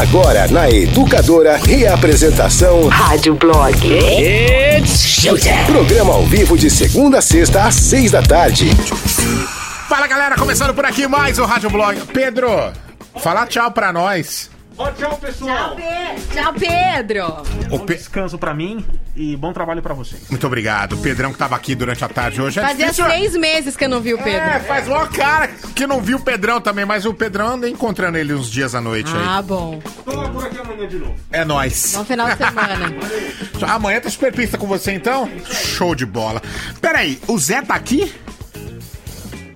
Agora na Educadora, reapresentação Rádio Blog. It's showtime. Programa ao vivo de segunda a sexta às seis da tarde. Fala galera, começando por aqui mais o Rádio Blog. Pedro, fala tchau pra nós. Ó, tchau, pessoal. Tchau, Pedro. O Bom Pe- descanso pra mim e bom trabalho pra vocês. Muito obrigado. O Pedrão que tava aqui durante a tarde hoje. É Fazia difícil- seis meses que eu não vi o Pedro. É, faz uma cara que não viu o Pedrão também, mas o Pedrão anda encontrando ele uns dias à noite Ah, aí. bom. Tô lá por aqui amanhã de novo. É nóis. Bom final de semana. Amanhã tá super pista com você então? Show de bola. Peraí, o Zé tá aqui?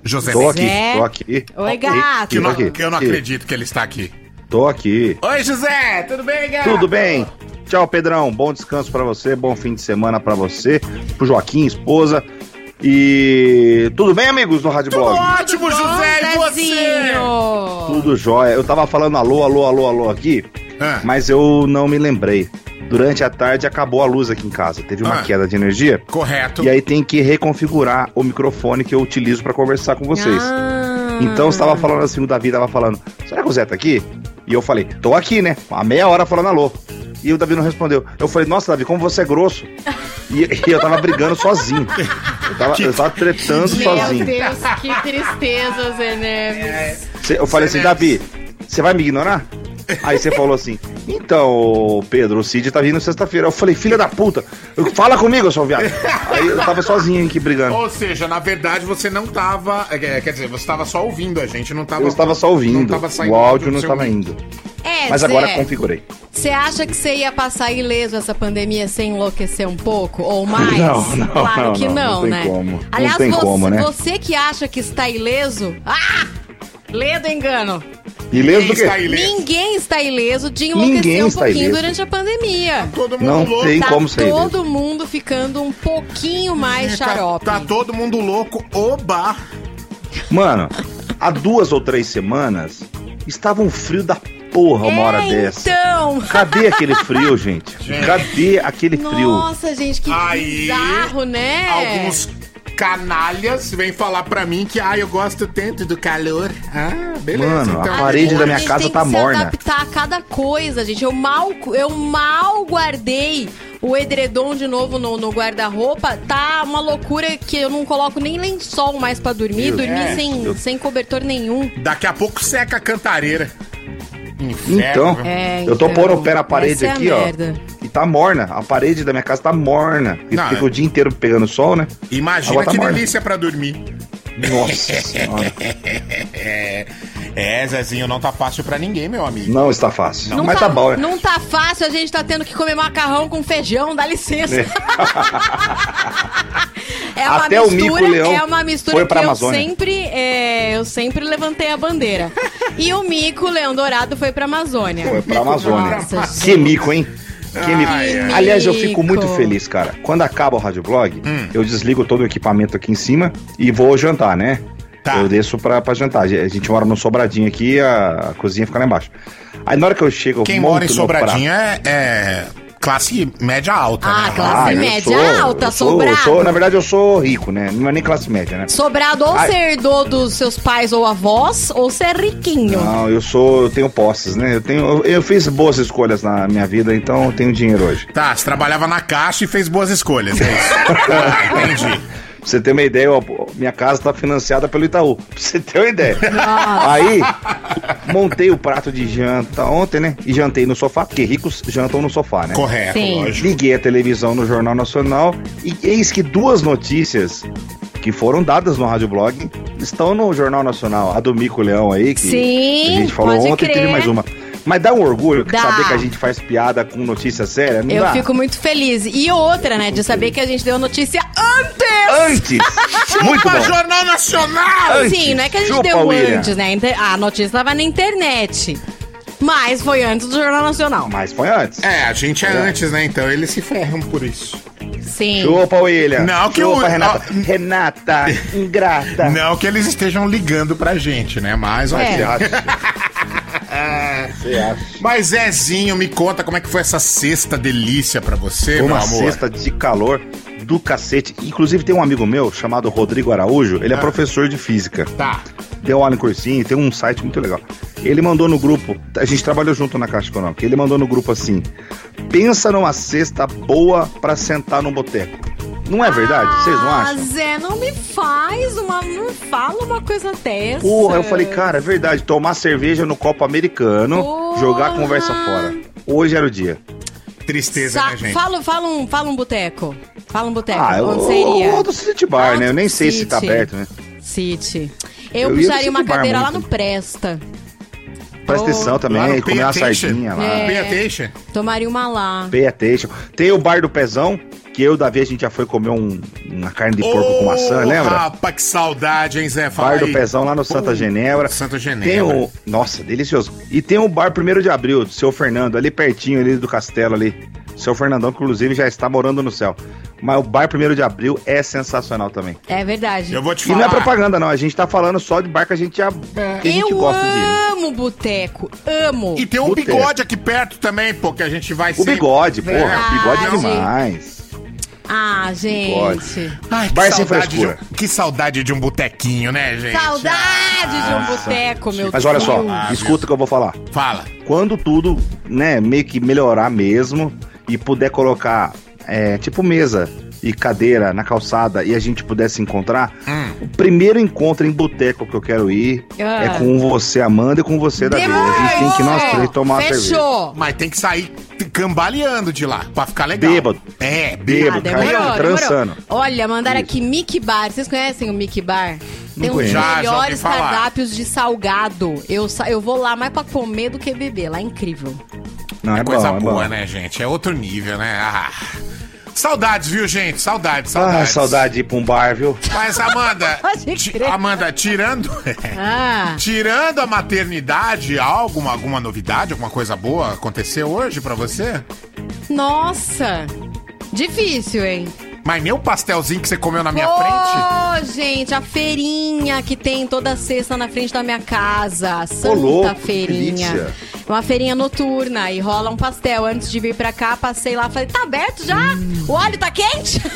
José Tô Zé. aqui, Zé. tô aqui. Oi, Que eu gato. não, eu não acredito que ele está aqui. Tô aqui. Oi, José, tudo bem, gato? Tudo bem? Tchau, Pedrão. Bom descanso pra você, bom fim de semana pra você, pro Joaquim, esposa. E tudo bem, amigos do Rádio Tudo Blog? ótimo, José, e você? Tudo jóia. Eu tava falando alô, alô, alô, alô aqui, Ah. mas eu não me lembrei. Durante a tarde acabou a luz aqui em casa. Teve uma Ah. queda de energia. Correto. E aí tem que reconfigurar o microfone que eu utilizo pra conversar com vocês. Ah. Então você tava falando assim, o Davi tava falando, será que o Zé tá aqui? E eu falei, tô aqui, né? Há meia hora falando alô. E o Davi não respondeu. Eu falei, nossa, Davi, como você é grosso. E, e eu tava brigando sozinho. Eu tava, eu tava tretando Meu sozinho. Deus, que tristeza, Zé Neves. Eu falei assim, Davi, você vai me ignorar? Aí você falou assim, então, Pedro, o Cid tá vindo sexta-feira. Eu falei, filha da puta, fala comigo, seu viado. Aí eu tava sozinho aqui brigando. Ou seja, na verdade você não tava. é, Quer dizer, você tava só ouvindo a gente, não tava. Eu estava só não ouvindo, tava o áudio não ouvido. indo. É, Mas agora configurei. Você acha que você ia passar ileso essa pandemia sem enlouquecer um pouco? Ou mais? Não, não, claro não, que não, não, não tem né? como. Não Aliás, tem você, como, né? você que acha que está ileso. Ah! Lê do engano. Ileso Quem do quê? está ileso? Ninguém está ileso de enlouquecer Ninguém um está pouquinho ileso. durante a pandemia. Todo mundo Não louco. tem tá como ser todo ileso. mundo ficando um pouquinho mais Tá- xarope. Tá, todo mundo louco. Oba! Mano, há duas ou três semanas estava um frio da porra uma hora é, dessa. Então. Cadê aquele frio, gente? Cadê aquele frio? Nossa, gente, que Aí, bizarro, né? Alguns canalhas vêm falar pra mim que, ah, eu gosto tanto do calor. Ah, beleza. Mano, a então. parede da minha A gente casa tem tá que morna. se adaptar a cada coisa, gente. Eu mal, eu mal guardei o edredom de novo no, no guarda-roupa. Tá uma loucura que eu não coloco nem lençol mais pra dormir. Meu dormir Deus. sem, Eu- sem cobertor nenhum. Daqui a pouco seca a cantareira. Inferno. Então? É, eu tô então, pondo o pé na parede essa é a aqui, ó. merda. Tá morna. A parede da minha casa tá morna. E Não, fica é. o dia inteiro pegando sol, né? Imagina tá que morna. delícia pra dormir. Nossa senhora. É, é, Zezinho, não tá fácil pra ninguém, meu amigo. Não está fácil. Não Mas tá, bom, né? Não tá fácil, a gente tá tendo que comer macarrão com feijão, dá licença. É uma Até o mistura, mico leão é uma mistura foi que eu sempre, é, eu sempre levantei a bandeira. E o mico leão dourado foi pra Amazônia. Foi pra Amazônia. Nossa, Que mico, hein? Ai. Aliás, eu fico muito feliz, cara. Quando acaba o Rádio Blog, Hum. eu desligo todo o equipamento aqui em cima e vou jantar, né? Tá. Eu desço pra, pra jantar. A gente mora num sobradinho aqui, a, a cozinha fica lá embaixo. Aí na hora que eu chego, eu Quem monto mora em Sobradinho é, é classe média alta, Ah, né? classe eu média sou- alta, sou, sobrado. sou- Na verdade, eu sou rico, né? Não é nem classe média, né? Sobrado ou Ai. você herdou dos seus pais ou avós, ou você é riquinho. Não, eu sou, eu tenho posses, né? Eu tenho, eu, eu fiz boas escolhas na minha vida, então eu tenho dinheiro hoje. Tá, você trabalhava na caixa e fez boas escolhas, é isso. Ah, entendi. Pra você ter uma ideia, ó, minha casa tá financiada pelo Itaú. Pra você ter uma ideia. Aí, montei o prato de janta ontem, né? E jantei no sofá, porque ricos jantam no sofá, né? Correto, Sim. lógico. Liguei a televisão no Jornal Nacional e eis que duas notícias que foram dadas no Rádio Blog estão no Jornal Nacional. A do Mico Leão aí, que Sim, a gente falou ontem, crer. teve mais uma. Mas dá um orgulho Dá. saber que a gente faz piada com notícia séria, não Eu dá? fico muito feliz. E outra, né, de saber que a gente deu notícia antes! Antes! Muito bom! Jornal Nacional! Antes. Sim, não é que a gente Chupa, deu William. antes, né? A notícia tava na internet. Mas foi antes do Jornal Nacional. Mas foi antes. É, a gente é antes, né? Então eles se ferram por isso. Sim. Chupa, William. Não, que Chupa, o- Renata. ó. Renata, ingrata. Não que eles estejam ligando pra gente, né? Mas, ó, É. Acha? Mas Zezinho, me conta como é que foi essa sexta delícia pra você, meu Uma amor. cesta de calor do cacete. Inclusive tem um amigo meu chamado Rodrigo Araújo, ele é Ah. professor de física. Tá. Deu aula em cursinho, tem um site muito legal. Ele mandou no grupo, a gente trabalhou junto na Caixa Econômica, ele mandou no grupo assim: pensa numa cesta boa pra sentar num boteco. Não é verdade? Vocês não Ah, acham? Zé, não me faz uma. Não fala uma coisa dessa. Porra, eu falei, cara, é verdade. Tomar cerveja no copo americano, Porra. jogar a conversa fora. Hoje era o dia. Tristeza, Sa- né, gente? fala, fala, um, fala um boteco. Fala um boteco. Ah, eu Onde seria? vou do City Bar, né? Eu nem sei se tá City. aberto, né? City. Eu, Eu puxaria uma City cadeira lá no Presta. Presta atenção também, comer uma sardinha lá. É. Pay attention. Tomaria uma lá. Pay attention. Tem o bar do Pezão, que eu e o Davi a gente já foi comer um- uma carne de porco com maçã, lembra? Rapaz, que saudade, hein, Zé? Fala Bar do. Pezão lá no Santa Pô, Genebra. Santa Tem Genebra. o. Nossa, delicioso. E tem o bar 1 de abril, do seu Fernando, ali pertinho ali do castelo ali. Seu Fernandão, que inclusive já está morando no céu. Mas o bar 1 de abril é sensacional também. É verdade. Eu vou te E não falar. é propaganda, não. A gente tá falando só de bar que a gente, já, que a gente Eu gosta de ir. né? amo boteco. Amo. E tem um Boteco. bigode aqui perto também, pô, que a gente vai O bigode, porra. Verdade. Bigode é demais. Ah, gente. Ai, que Bar sem saudade, de frescura. um, que saudade de um botequinho, né, gente? Saudade de um boteco, meu Mas olha só, Deus. escuta o que eu vou falar. Fala. Quando tudo, né, meio que melhorar mesmo e puder colocar, é, tipo mesa e cadeira na calçada e a gente puder se encontrar, Hum. o primeiro encontro em boteco que eu quero ir Ah. é com você, Amanda, e com você, Davi. A gente tem que nós três tomar uma cerveja. Fechou. Mas tem que sair cambaleando de lá, pra ficar legal. Bêbado. É, Ah, Bêbado, cara. demorou, trançando. demorou. Olha, mandaram aqui Mickey Bar. Vocês conhecem o Mickey Bar? Tem uns. Já, ouvi melhores cardápios de salgado. Eu, sa- eu vou lá mais pra comer do que beber. Lá é incrível. Não, é, É coisa bom, é boa, bom. né, gente? É outro nível, né? Ah. Saudades, viu, gente? Saudades, Ah, saudades. saudade de ir pra um bar, viu? Mas, Amanda, ti-. Amanda, tirando. Ah, Tirando a maternidade, alguma, alguma novidade, alguma coisa boa aconteceu hoje pra você? nossa. Difícil, hein? Mas nem o pastelzinho que você comeu na minha frente? Ô, gente, a feirinha que tem toda sexta na frente da minha casa. Santa louco, que feirinha. delícia. Uma feirinha noturna e rola um pastel. Antes de vir pra cá, passei lá falei, tá aberto já? Hum. O óleo tá quente?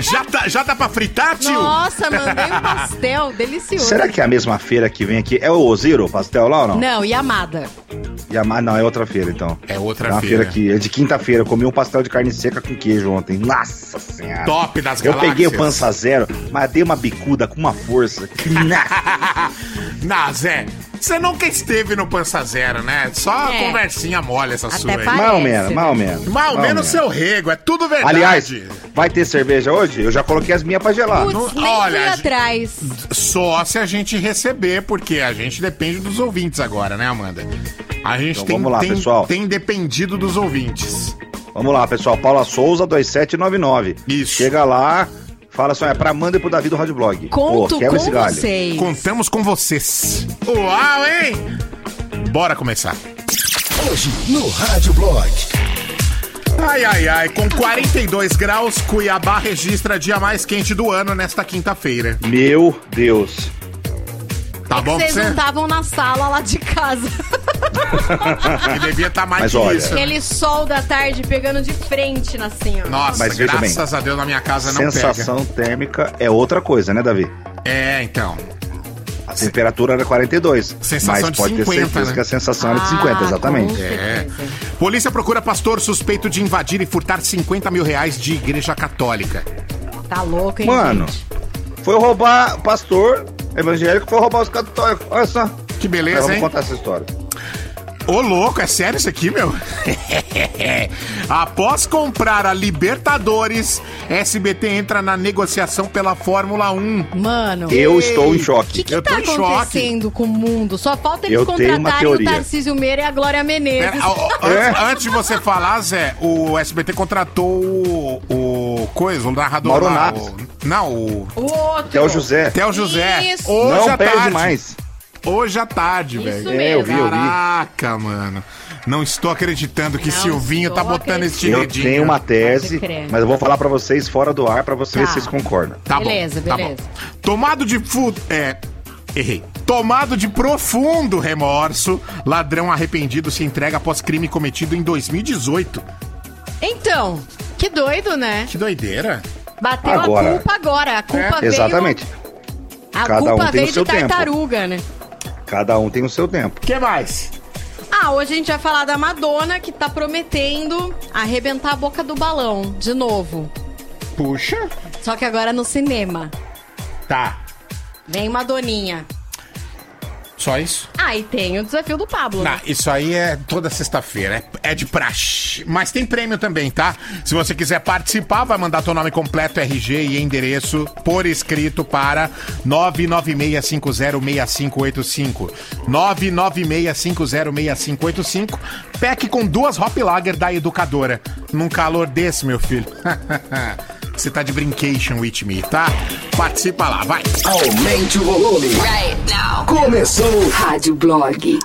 Já, tá, já dá pra fritar, tio? Nossa, mandei um pastel delicioso. Será que é a mesma feira que vem aqui? É o Oziro, o pastel lá ou não? Não, e amada. Yama- não, é outra feira então. É outra É uma feira. feira aqui, é de quinta-feira. Eu comi um pastel de carne seca com queijo ontem. Nossa senhora. Top das Eu galáxias. peguei o pança zero, mas dei uma bicuda com uma força. que- Não, Zé, você nunca esteve no Pança Zero, né? Só É. conversinha mole essa Até sua aí. parece. mal menos, mal menos. Mal menos seu rego, é tudo verdade. Aliás, vai ter cerveja hoje? Eu já coloquei as minhas pra gelar. Putz, não- nem olha, atrás. Só se a gente receber, porque a gente depende dos ouvintes agora, né, Amanda? A gente Então tem, vamos lá, tem, pessoal. tem dependido dos ouvintes. Vamos lá, pessoal. Paula Souza, 2799. Isso. Chega lá, fala assim: é pra Amanda e pro Davi do Rádio Blog. Conto Pô, quebra esse com galho. vocês. Contamos com vocês. Uau, hein? Bora começar. Hoje no Rádio Blog. Ai, ai, ai, com 42 graus, Cuiabá registra dia mais quente do ano nesta quinta-feira. Meu Deus. Tá bom pra Vocês não você? estavam na sala lá de casa. Que devia estar mais Mas que olha, isso. Aquele sol da tarde pegando de frente na senhora. Nossa, Mas graças a Deus na minha casa não Sensação térmica é outra coisa, né, Davi? pega. É, então. A temperatura era 42. Sensação mas de pode 50, ter certeza né? que a sensação era de 50, Ah, exatamente. É. Polícia procura pastor suspeito de invadir e furtar 50 mil reais de igreja católica. Tá louco, hein, Mano, gente? foi roubar pastor evangélico, foi roubar os católicos. Olha só. Que Mas beleza, vamos hein? contar essa história. Ô, louco, é sério isso aqui, meu? Após comprar a Libertadores, SBT entra na negociação pela Fórmula 1. Mano, Eu estou em o choque. que, que Eu tô tá em choque. acontecendo com o mundo? Só falta eles Eu contratarem o. Tarcísio Meira e a Glória Menezes. Pera, É. antes, antes de você falar, Zé, o SBT contratou o, o coisa, o narrador Mauro lá. Naves. o- não, o O outro. Até o José. Theo José. Isso. Hoje Não à perde tarde. mais. Hoje à tarde, velho. É, eu vi, eu vi. Caraca, mano. Não estou acreditando que Não Silvinho tá botando esse Eu dedinho. tenho uma tese, mas eu vou falar pra vocês fora do ar pra você ver Tá. se vocês concordam. Tá Beleza, bom, tá beleza. bom. Tomado de fu... É... Errei. Tomado de profundo remorso, ladrão arrependido se entrega após crime cometido em 2018. Então, que doido, né? Que doideira. Bateu Agora. a culpa agora. A culpa veio... Exatamente. A Cada culpa um tem veio o seu de tempo. tartaruga, né? Cada um tem o seu tempo. O que mais? Ah, hoje a gente vai falar da Madonna, que tá prometendo arrebentar a boca do balão, de novo. Puxa. Só que agora no cinema. Tá. Vem Madoninha. Só isso? Ah, e tem o desafio do Pablo. Não, né? isso aí é toda sexta-feira, é, é de praxe. Mas tem prêmio também, tá? Se você quiser participar, vai mandar teu nome completo, RG e endereço por escrito para 996506585. 996506585. PEC com duas Hop Lager da educadora. Num calor desse, meu filho. Você tá de brincation with me, tá? Participa lá, vai. Aumente o volume. Right now. Começou. Rádio Blog.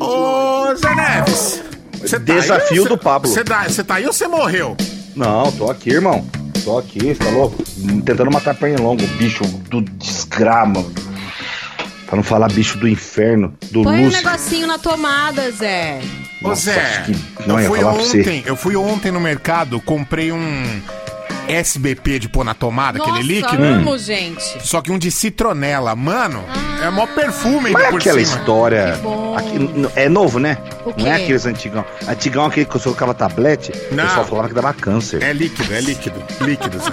Ô, Zé Neves. Você tá aí Desafio ou do cê- Pablo. Você tá, tá aí ou você morreu? Não, tô aqui, irmão. Tô aqui, você tá louco? Tentando matar pernilongo, bicho do desgrama. Pra não falar bicho do inferno, do Põe um Lúcio. negocinho na tomada, Zé. Ô Nossa, Zé, que não eu ia fui falar pra você. ontem, eu fui ontem no mercado, comprei um SBP de pôr na tomada, Nossa, aquele líquido. amo, gente. Só que um de citronela, mano, é mó perfume Mas ainda é por aquela cima. história. Aqui- é novo, né? O Não é aqueles antigão. Antigão aquele que eu colocava tablete, Não. o pessoal falava que dava câncer. É líquido, é líquido, líquido, Zé.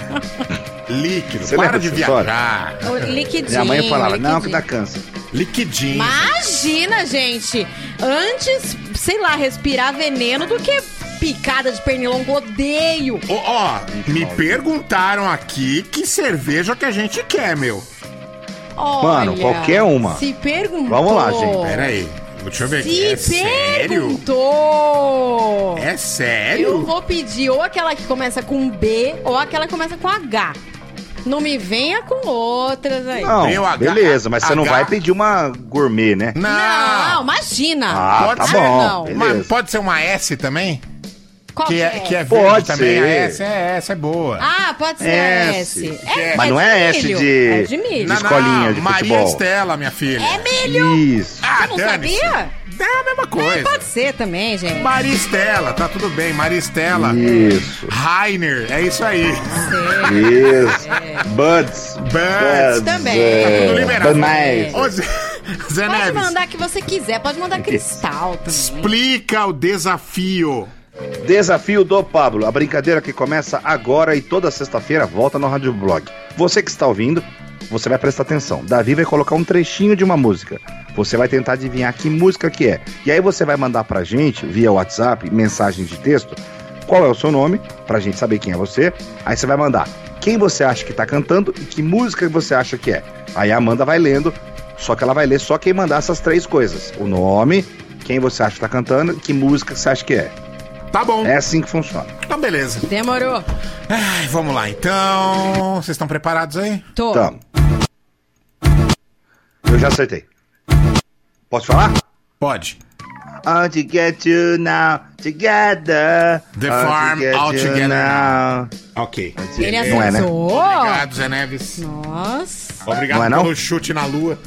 Líquido, Você para lembra de viajar. O liquidinho. Minha mãe falava, não, que liquidinho. dá câncer. Liquidinho. Imagina, gente. Antes, sei lá, respirar veneno do que picada de pernilongo. Odeio. Ó, ó, me perguntaram aqui que cerveja que a gente quer, meu. Olha, Mano, qualquer uma. Se perguntou. Vamos lá, gente. Pera aí, deixa eu ver aqui. Se É sério? perguntou. É Eu sério? vou pedir ou aquela que começa com B ou aquela que começa com H. Não me venha com outras aí. Não, H- beleza, mas você não H. vai pedir uma gourmet, né? Não, imagina. Ah, Pode tá ser, bom. não. Mas pode ser uma S também? Qual Que é, que que é verde Pode também. A ser. S é, essa é boa. Ah, pode ser S. S. É, Mas não é S milho. de- É de milho. de escolinha de Maria futebol. Estela, minha filha. É milho. Isso. Ah, Você não sabia? É a mesma coisa. Pode ser também, gente. Maria Estela, tá tudo bem. Maria Estela. Isso. Rainer, é isso aí. Isso. Buds. Buds também. é, Tá tudo liberado. Mais. Ô, Zé, Zé Pode Neves, mandar que você quiser, pode mandar cristal também. explica o desafio. Desafio do Pablo. A brincadeira que começa agora e toda sexta-feira volta no Rádio Blog. Você que está ouvindo, você vai prestar atenção. Davi vai colocar um trechinho de uma música. Você vai tentar adivinhar que música que é. E aí você vai mandar pra gente, via WhatsApp, mensagem de texto, qual é o seu nome, pra gente saber quem é você. Aí você vai mandar quem você acha que tá cantando e que música você acha que é. Aí a Amanda vai lendo, só que ela vai ler só quem mandar essas três coisas. O nome, quem você acha que tá cantando e que música você acha que é. Tá bom. É assim que funciona. Então, beleza. Demorou. Ai, vamos lá, então. Vocês estão preparados aí? Tô. Tamo. Eu já acertei. Posso falar? Pode. How to get you now together. The to farm all together now. Ok. Ele Não é, né? acertou. Obrigado, Zé Neves. Nossa, Obrigado Não é, não? pelo chute na lua.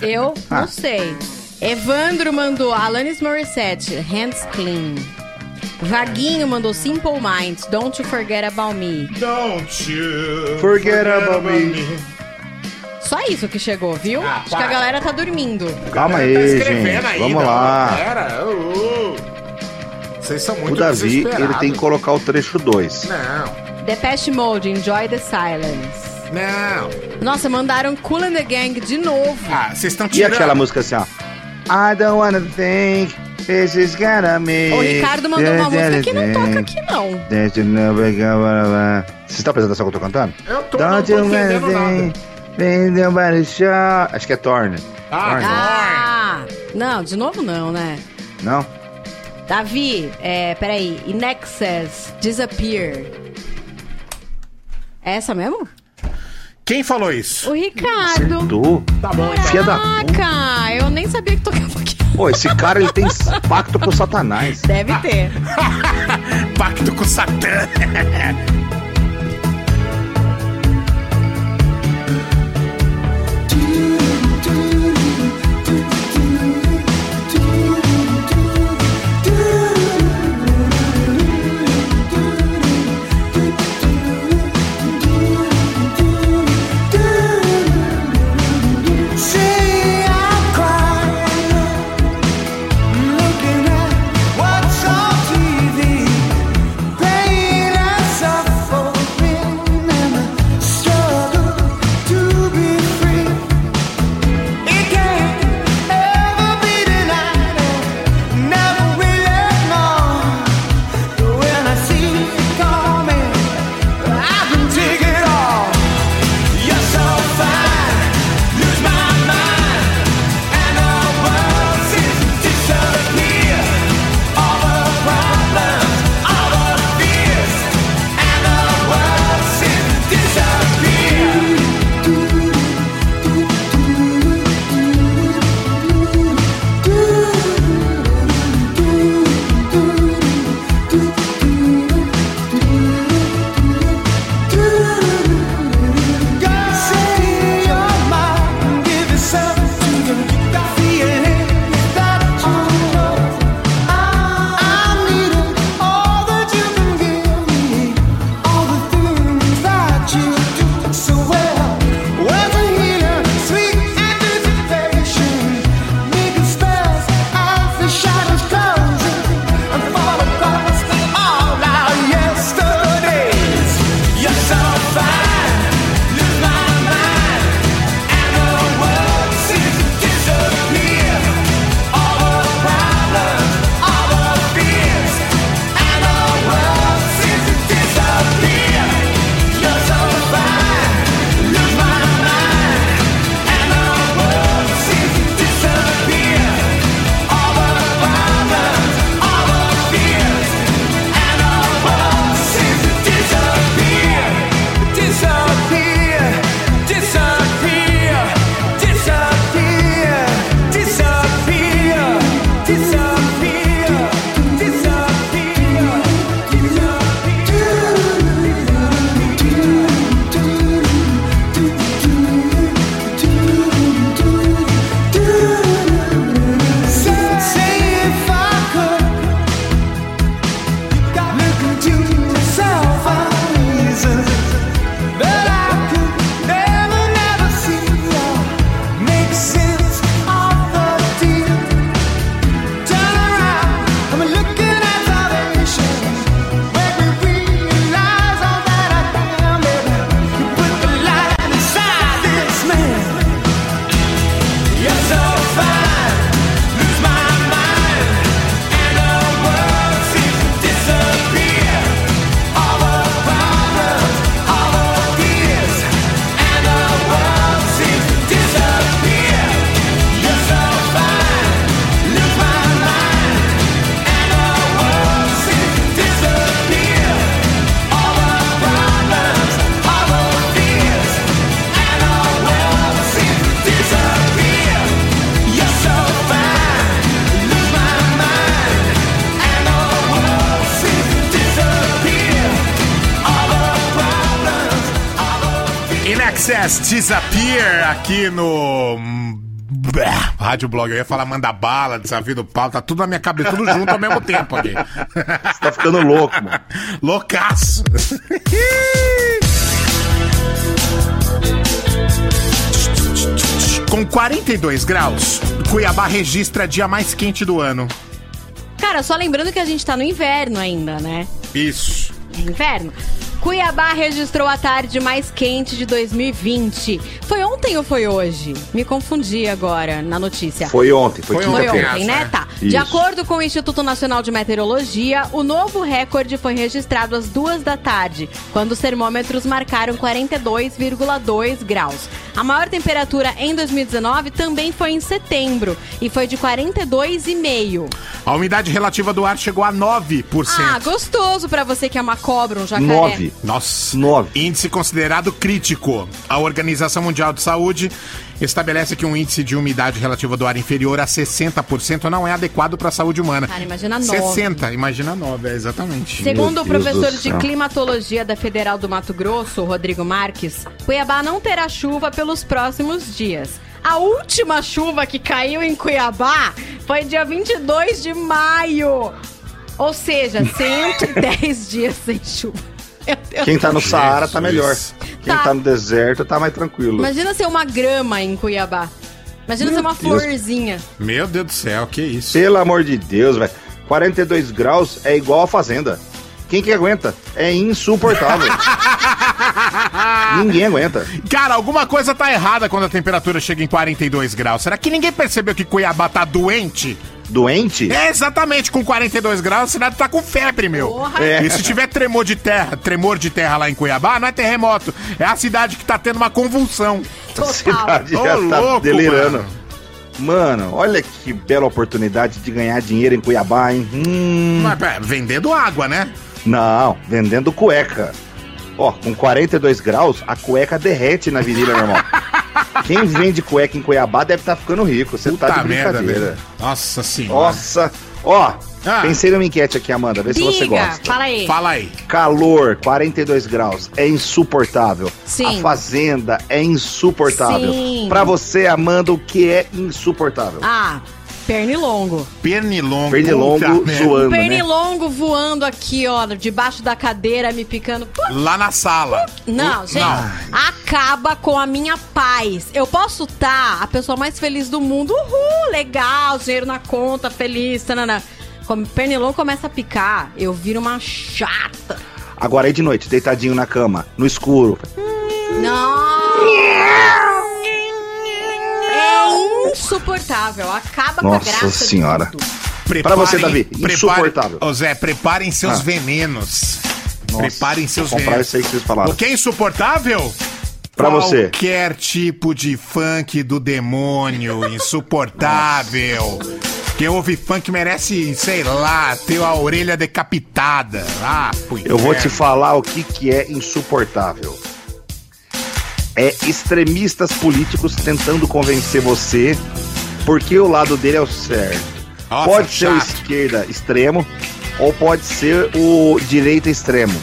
eu Ah. não sei. Evandro mandou Alanis Morissette, Hands Clean. Vaguinho mandou Simple Minds, Don't You Forget About Me. Don't you Forget about me. Só isso que chegou, viu? Ah, Acho que a galera tá dormindo. Calma Tá aí, escrevendo gente. ainda, Vamos lá. Pera. ô, ô. Vocês são muito O Davi, ele tem que colocar o trecho 2. Não, Depeche Mode, Enjoy the Silence. não. Nossa, mandaram Cool and the Gang de novo. Ah, vocês estão E tirando. aquela música assim, ó. I don't wanna think is gonna me. O Ricardo mandou uma música que não toca aqui, não. Você está prestando atenção que eu tô cantando? Eu tô, não Don't tô you wanna entendendo nada. Acho que é Torn. Ah, Torn. Ah, não, de novo não, né? Não? Davi, é, peraí. In Excess, Disappear. É essa mesmo? Quem falou isso? O Ricardo. Tu? Tá bom, então. Filha da Caraca, eu nem sabia que tocava aqui. Pô, esse cara ele tem pacto com o Satanás. Deve ter. Pacto com Satã. Disappear aqui no. Bah, Rádio Blog, eu ia falar manda bala, desafio do pau, tá tudo na minha cabeça, tudo junto ao mesmo tempo aqui. Você tá ficando louco, mano. Loucaço. Com 42 graus, Cuiabá registra dia mais quente do ano. Cara, só lembrando que a gente tá no inverno ainda, né? Isso. Inverno. Cuiabá registrou a tarde mais quente de 2020. Foi ontem ou foi hoje? Me confundi agora na notícia. Foi ontem, foi, Foi Foi quinta-feira. ontem, né? né? Tá. De Isso. acordo com o Instituto Nacional de Meteorologia, o novo recorde foi registrado às duas da tarde, quando os termômetros marcaram 42,2 graus. A maior temperatura em 2019 também foi em setembro e foi de 42,5. A umidade relativa do ar chegou a 9%. Ah, gostoso pra você que é uma cobra, um jacaré. Nossa. Nove. Índice considerado crítico. A Organização Mundial de Saúde estabelece que um índice de umidade relativa do ar inferior a 60% não é adequado para a saúde humana. Cara, imagina nove. 60, imagina 9, é exatamente. Segundo o Meu Deus professor de climatologia da Federal do Mato Grosso, Rodrigo Marques, Cuiabá não terá chuva pelos próximos dias. A última chuva que caiu em Cuiabá foi dia 22 de maio. Ou seja, 110 dias sem chuva. Meu. Quem tá no Saara tá Jesus. melhor. Quem Tá. tá no deserto tá mais tranquilo. Imagina ser uma grama em Cuiabá. Imagina ser uma Deus. florzinha. Meu Deus do céu, que isso. Pelo amor de Deus, velho. 42 graus é igual a fazenda. Quem que aguenta? É insuportável. Ninguém aguenta. Cara, alguma coisa tá errada quando a temperatura chega em 42 graus. Será que ninguém percebeu que Cuiabá tá doente? Doente? É, exatamente, com 42 graus, a cidade tá com febre, meu. Porra. É. E se tiver tremor de terra, tremor de terra lá em Cuiabá, não é terremoto. É a cidade que tá tendo uma convulsão. A Total. cidade Ô, já tá louco, delirando. mano. Mano. olha que bela oportunidade de ganhar dinheiro em Cuiabá, hein? Hum, Mas, pera, vendendo água, né? não, vendendo cueca. Ó, com 42 graus, a cueca derrete na virilha, meu irmão. Quem vende cueca em Cuiabá deve estar ficando rico. Você tá Puta de merda, velho. Nossa senhora. Nossa, ó, Ah. pensei numa enquete aqui, Amanda, vê se você Diga, gosta. fala aí. Fala aí. Calor, 42 graus, é insuportável. Sim. A fazenda é insuportável. Sim. Pra você, Amanda, o que é insuportável? Ah, pernilongo. Pernilongo. Pernilongo Puta né? Pernilongo voando aqui, ó, debaixo da cadeira, me picando. Lá na sala. Não, gente, acaba com a minha paz. Eu posso estar a pessoa mais feliz do mundo. Uhul, legal, dinheiro na conta, feliz, tanana. Como pernilongo começa a picar, eu viro uma chata. Agora aí de noite, deitadinho na cama, no escuro. Não! Insuportável. Acaba com a Nossa graça Senhora. de tudo. Pra você, Davi, preparem- insuportável. Ô Zé, preparem seus Ah. venenos. Nossa, preparem seus vou comprar venenos. isso aí que vocês falaram. O que é insuportável? Pra você. Qualquer tipo de funk do demônio, insuportável. Quem ouve funk merece, sei lá, ter a orelha decapitada. Ah, Eu vou te falar o que, que é insuportável. É extremistas políticos tentando convencer você porque o lado dele é o certo. Nossa, pode ser o esquerda extremo ou pode ser o direita extremo.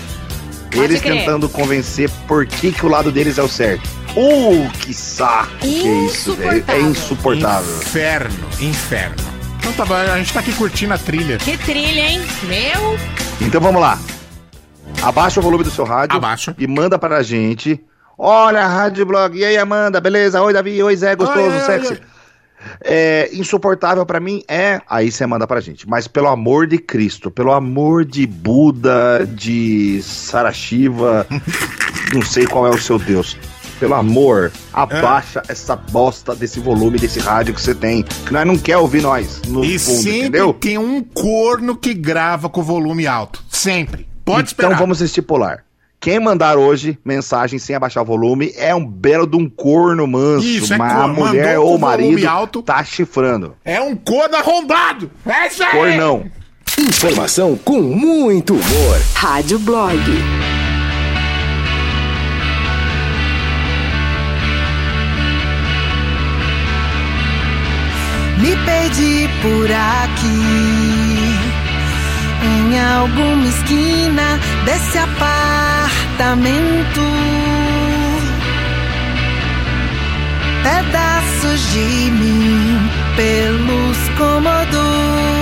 Pode Eles crer. tentando convencer por que, que o lado deles é o certo. Uh, que saco que é isso, velho. É Insuportável. insuportável. Inferno, inferno. Então tá bom, a gente tá aqui curtindo a trilha. Que trilha, hein? Meu. Então vamos lá. Abaixa o volume do seu rádio Abaixa. e manda pra gente. Olha, Rádio Blog. E aí, Amanda, beleza? Oi, Davi. Oi, Zé, gostoso, sexy. É, insuportável pra mim é. Aí você manda pra gente. Mas pelo amor de Cristo, pelo amor de Buda, de Sarashiva, não sei qual é o seu Deus. Pelo amor, abaixa essa bosta desse volume desse rádio que você tem. Que nós não quer ouvir nós no E fundo, sempre entendeu? tem um corno que grava com volume alto. Sempre. Pode então esperar. vamos estipular. Quem mandar hoje mensagem sem abaixar o volume é um belo de um corno manso. Isso, é a mulher ou o marido alto. tá chifrando. É um corno arrombado. É isso aí. Cornão. Informação com muito humor. Rádio Blog. Me perdi por aqui, em alguma esquina desse apartamento apartamento. Pedaços de mim pelos cômodos.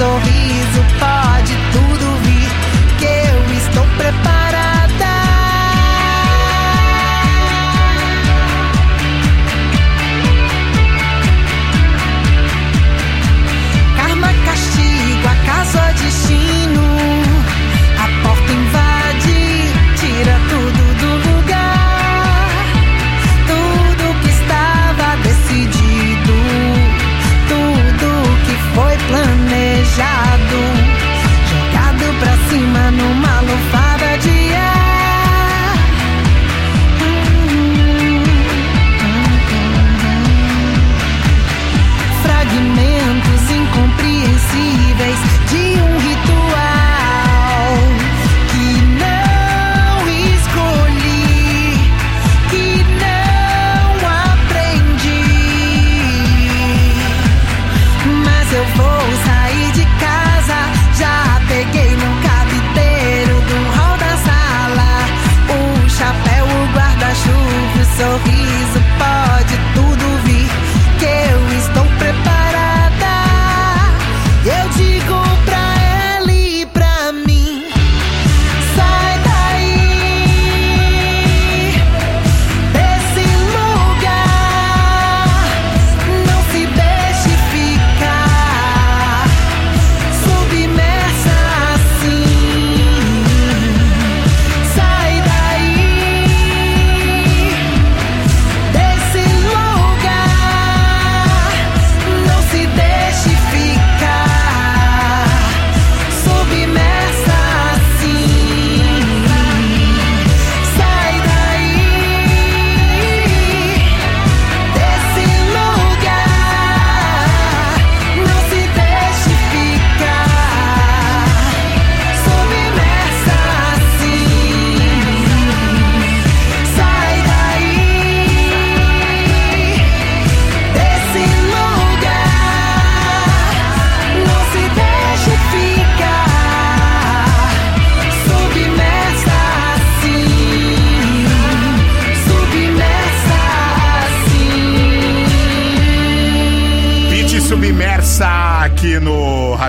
so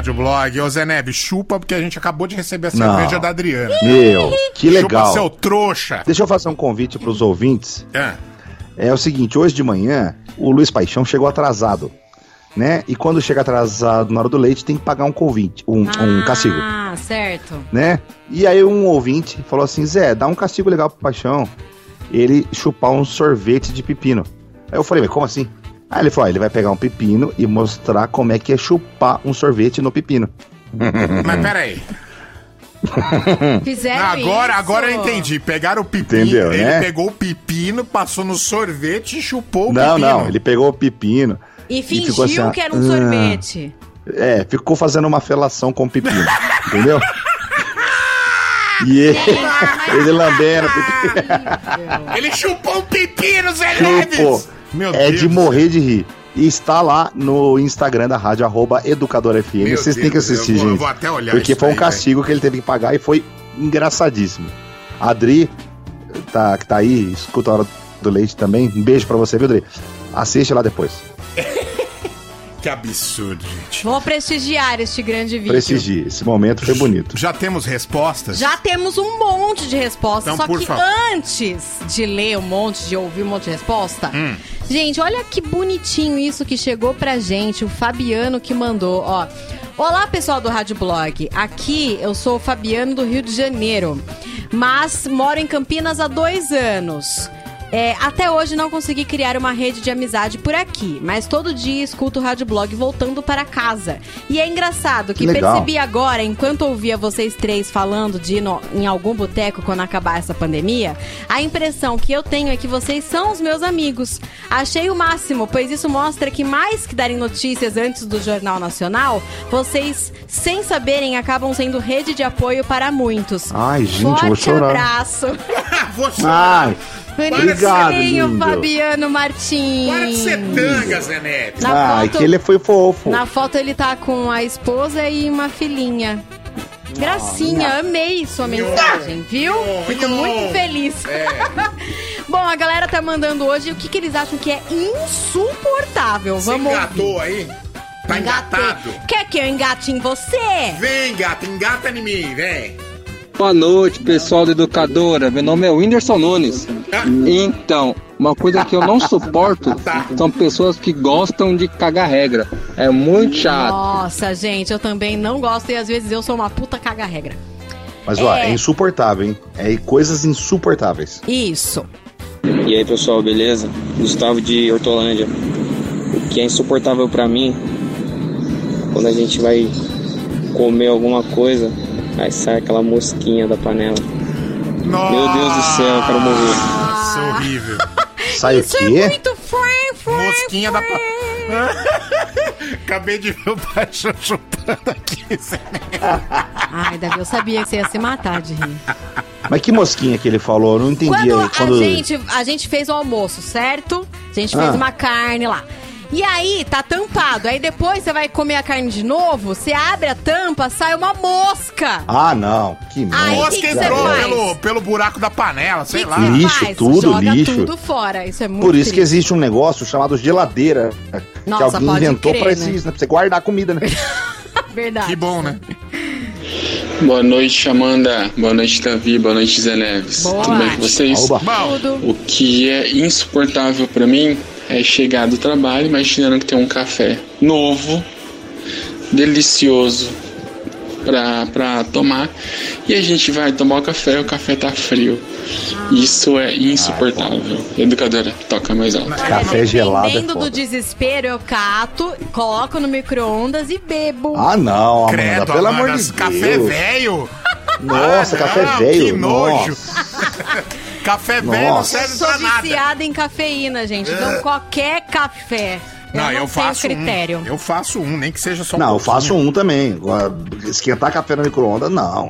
Rádio Blog. Ô Zé Neves, chupa porque a gente acabou de receber a cerveja da Adriana. Meu, que legal. Chupa seu trouxa. Deixa eu fazer um convite pros ouvintes. Ah, É o seguinte, hoje de manhã, o Luiz Paixão chegou atrasado, né? E quando chega atrasado na hora do leite, tem que pagar um convite, um, um castigo, Ah, certo. né? E aí um ouvinte falou assim, Zé, dá um castigo legal pro Paixão, ele chupar um sorvete de pepino. Aí eu falei, mas como assim? Aí ele falou, ah, ele vai pegar um pepino e mostrar como é que é chupar um sorvete no pepino. mas peraí. Fizeram Agora, isso. agora eu entendi. Pegaram o pepino, Entendeu, ele né? pegou o pepino, passou no sorvete e chupou o não, pepino. não, ele pegou o pepino. E fingiu ficou assim, que era um "Ah". sorvete. É, ficou fazendo uma felação com o pepino, entendeu? E ele, ele lambendo o pepino. Ele chupou um pepino, Zé Chupou. Neves! Meu É Deus. de morrer de rir. E está lá no Instagram da rádio, arroba Educador FM. Meu Vocês têm que assistir, vou- eu gente. vou até olhar porque foi um castigo que ele teve que pagar e foi engraçadíssimo. A Adri, tá, que tá aí, escuta a hora do leite também. Um beijo pra você, viu, Adri? Assiste lá depois. Que absurdo, gente. Vou prestigiar este grande vídeo. Prestigie. Esse momento foi bonito. Já temos respostas? Já temos um monte de respostas, Então, só por que favor. antes de ler um monte, de ouvir um monte de resposta, Hum. Gente, olha que bonitinho isso que chegou pra gente, o Fabiano que mandou, ó. Olá, pessoal do Rádio Blog. Aqui eu sou o Fabiano do Rio de Janeiro, mas moro em Campinas há dois anos. É, até hoje não consegui criar uma rede de amizade por aqui, mas todo dia escuto o Rádio Blog voltando para casa. E é engraçado que legal. percebi agora, enquanto ouvia vocês três falando de ir no- em algum boteco quando acabar essa pandemia, a impressão que eu tenho é que vocês são os meus amigos. Achei o máximo, pois isso mostra que mais que darem notícias antes do Jornal Nacional, vocês, sem saberem, acabam sendo rede de apoio para muitos. Ai, gente, eu vou Forte chorar. abraço. Vou chorar. Ai, Bonitinho. Fabiano Martins. Para de ser tanga, Zé Neves. Na Ai, foto- que ele foi fofo. Na foto ele tá com a esposa e uma filhinha. Gracinha, amei sua mensagem, viu? Fico muito feliz. Bom, a galera tá mandando hoje o que, que eles acham que é insuportável. Você Vamos engatou aí? Tá Engatei. engatado? Quer que eu engate em você? Vem, gata, engata em mim, vem. Boa noite, pessoal da Educadora. Meu nome é Whindersson Nunes. Então, uma coisa que eu não suporto são pessoas que gostam de cagar regra. É muito chato. Nossa, gente, eu também não gosto e às vezes eu sou uma puta caga-regra. Mas, ó, É. é insuportável, hein? É coisas insuportáveis. Isso. E aí pessoal, beleza? Gustavo de Hortolândia. O que é insuportável pra mim, quando a gente vai comer alguma coisa, aí sai aquela mosquinha da panela. Nossa, Meu Deus do céu, eu quero morrer. Nossa, horrível. Sai Isso o é quê? muito fran, fran, Mosquinha da fran. pa... Acabei de ver o baixo chupando aqui. Ai, Davi, eu sabia que você ia se matar de rir. Mas que mosquinha que ele falou? Eu não entendi Quando, aí. Quando... a, gente, a gente fez o almoço, certo? A gente fez Ah. uma carne lá. E aí, tá tampado. Aí depois você vai comer a carne de novo, você abre a tampa, sai uma mosca. Ah, não. Que merda. Mosca que que entrou pelo, pelo buraco da panela, sei Que lá. que Lixo, faz? tudo, Joga lixo. tudo fora. Isso é muito Por isso que triste. existe um negócio chamado geladeira. Nossa, que alguém inventou crer, pra, né? esses, né? pra você guardar a comida, né? Verdade. Que bom, né? Boa noite, Amanda. Boa noite, Davi. Boa noite, Zé Neves. Boa. Tudo bem com vocês? Oba. O que é insuportável pra mim é chegar do trabalho imaginando que tem um café novo, delicioso pra, pra tomar e a gente vai tomar o café e o café tá frio. Isso é insuportável. Educadora, toca mais alto. Café gelado é Dependendo do foda. desespero, eu cato, coloco no micro-ondas e bebo. Ah, não, Amanda. credo, pelo Amanda, amor de café Deus. velho. Nossa, Ah, café não, velho. Que nojo. Café velho não. Eu serve sou pra nada. viciada em cafeína, gente. Então, qualquer café. Não, eu eu, não faço tenho critério. um. Eu faço um, nem que seja só um Não, eu pouquinho. faço um também. Esquentar café no micro-ondas, não.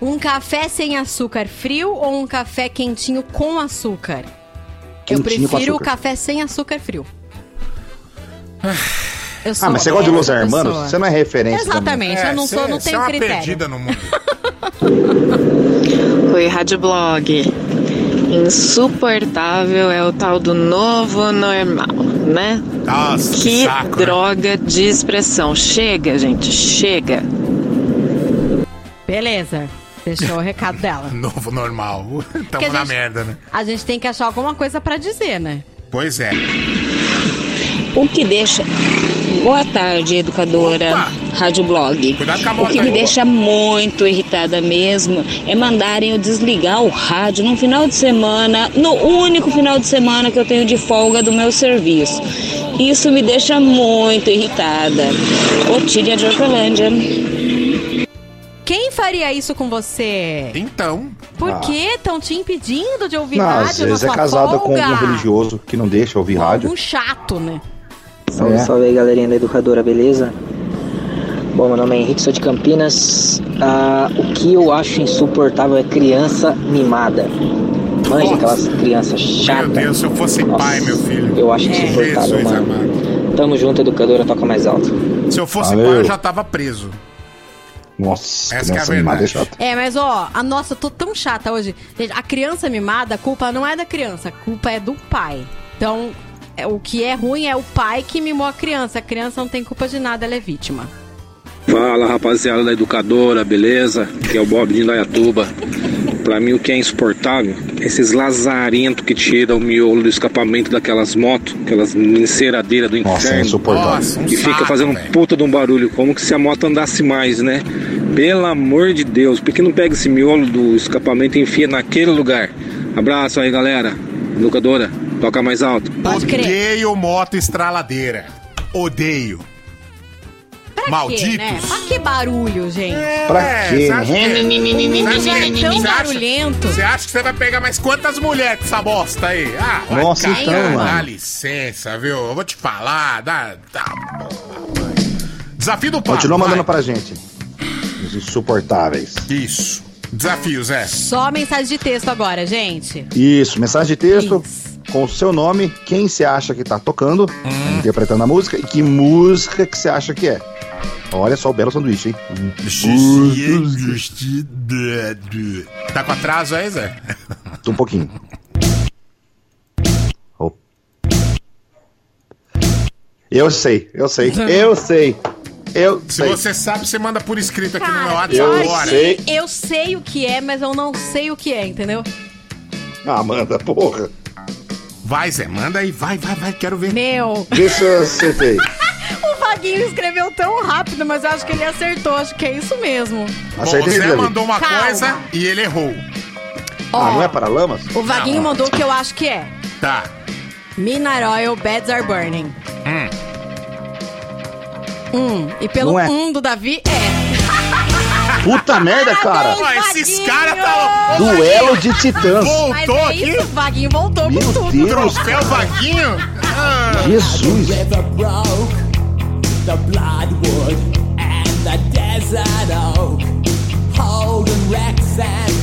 Um café sem açúcar frio ou um café quentinho com açúcar? eu Quentinho com prefiro o açúcar. café sem açúcar frio. Eu sou Ah, mas você gosta de Los Hermanos? Você não é referência também. Exatamente, eu não cê- sou, não cê tenho é uma critério. perdida no mundo. Oi, Rádio Blog. Insuportável é o tal do novo normal, né? Nossa, que, saco, né? droga de expressão. Chega, gente, chega. Beleza, deixou o recado dela. Novo normal. Tamo a na gente- merda, né? A gente tem que achar alguma coisa pra dizer, né? Pois é. O que deixa. Boa tarde, educadora Opa! Rádio Blog. Cuidado com a O que me deixa muito irritada mesmo é mandarem eu desligar o rádio num final de semana, no único final de semana que eu tenho de folga do meu serviço. Isso me deixa muito irritada. Otília de Hortolândia. Quem faria isso com você? Então. Por Ah. que estão te impedindo de ouvir Não, às rádio na vezes é casada com folga? algum religioso que não deixa ouvir rádio. Algum chato, né? Salve, É. salve aí, galerinha da Educadora, beleza? Bom, meu nome é Henrique, sou de Campinas. Ah, o que eu acho insuportável é criança mimada. Manja aquelas crianças Meu chatas. Deus, se eu fosse pai, meu filho. Eu acho insuportável, Jesus mano. amado. Tamo junto, Educadora, toca mais alto. Se eu fosse Valeu. pai, eu já tava preso. Nossa, Essa que é a criança mimada é verdade. chata. É, mas ó, a nossa, eu tô tão chata hoje. Gente, a criança mimada, a culpa não é da criança, a culpa é do pai. Então, o que é ruim é o pai que mimou a criança. A criança não tem culpa de nada, ela é vítima. Fala rapaziada da educadora, beleza? Que é o Bob de Indaiatuba. Pra mim o que é insuportável, esses lazarentos que tiram o miolo do escapamento daquelas motos, aquelas enceradeiras do Nossa, é inferno. insuportável. Nossa, um e fica saco, fazendo um velho. puta de um barulho, como que se a moto andasse mais, né? Pelo amor de Deus, por que não pega esse miolo do escapamento e enfia naquele lugar? Abraço aí, galera. Educadora, toca mais alto. Pode crer. Odeio moto estraladeira. Odeio. Pra Malditos. quê, né? Pra que barulho, gente? Pra É, quê, você acha né? que- O mundo já é tão Você acha- barulhento. Você acha que você vai pegar mais quantas mulheres com essa bosta aí? Ah, vai Nossa, então, Dá mano. licença, viu? Eu vou te falar. Dá, dá... Desafio do Pablo. Continua mandando vai. pra gente. Os insuportáveis. Isso. Desafio, Zé. Só mensagem de texto agora, gente. Isso, mensagem de texto Isso. Com o seu nome, quem você acha que tá tocando, Hum. interpretando a música e que música que você acha que é. Olha só o belo sanduíche, hein? Tá com atraso aí, Zé? Um pouquinho. Oh. Eu sei, eu sei, eu sei. Eu Se sei. você sabe, você manda por escrito aqui no meu Cara, WhatsApp eu agora. sei. eu sei o que é, mas eu não sei o que é, entendeu? Ah, manda, porra. Vai, Zé, manda aí. Vai, vai, vai. Quero ver. Meu, se eu acertei. o Vaguinho escreveu tão rápido, mas eu acho que ele acertou. Acho que é isso mesmo. Bom, Acertei, o Zé mandou uma Calma. coisa e ele errou. Ah, não é para lamas? O Vaguinho mandou o que eu acho que é. Tá. Midnight Oil, Beds Are Burning. Hum. Hum, e pelo Não é. um do Davi, é. Puta merda, cara. Ó, esses caras tá. Duelo de titãs. Voltou é aqui. isso, o Vaguinho voltou Meu com tudo. Deus, Troféu Vaguinho. Ah. Jesus. the bloodwood and the desert oak. Holding wrecks and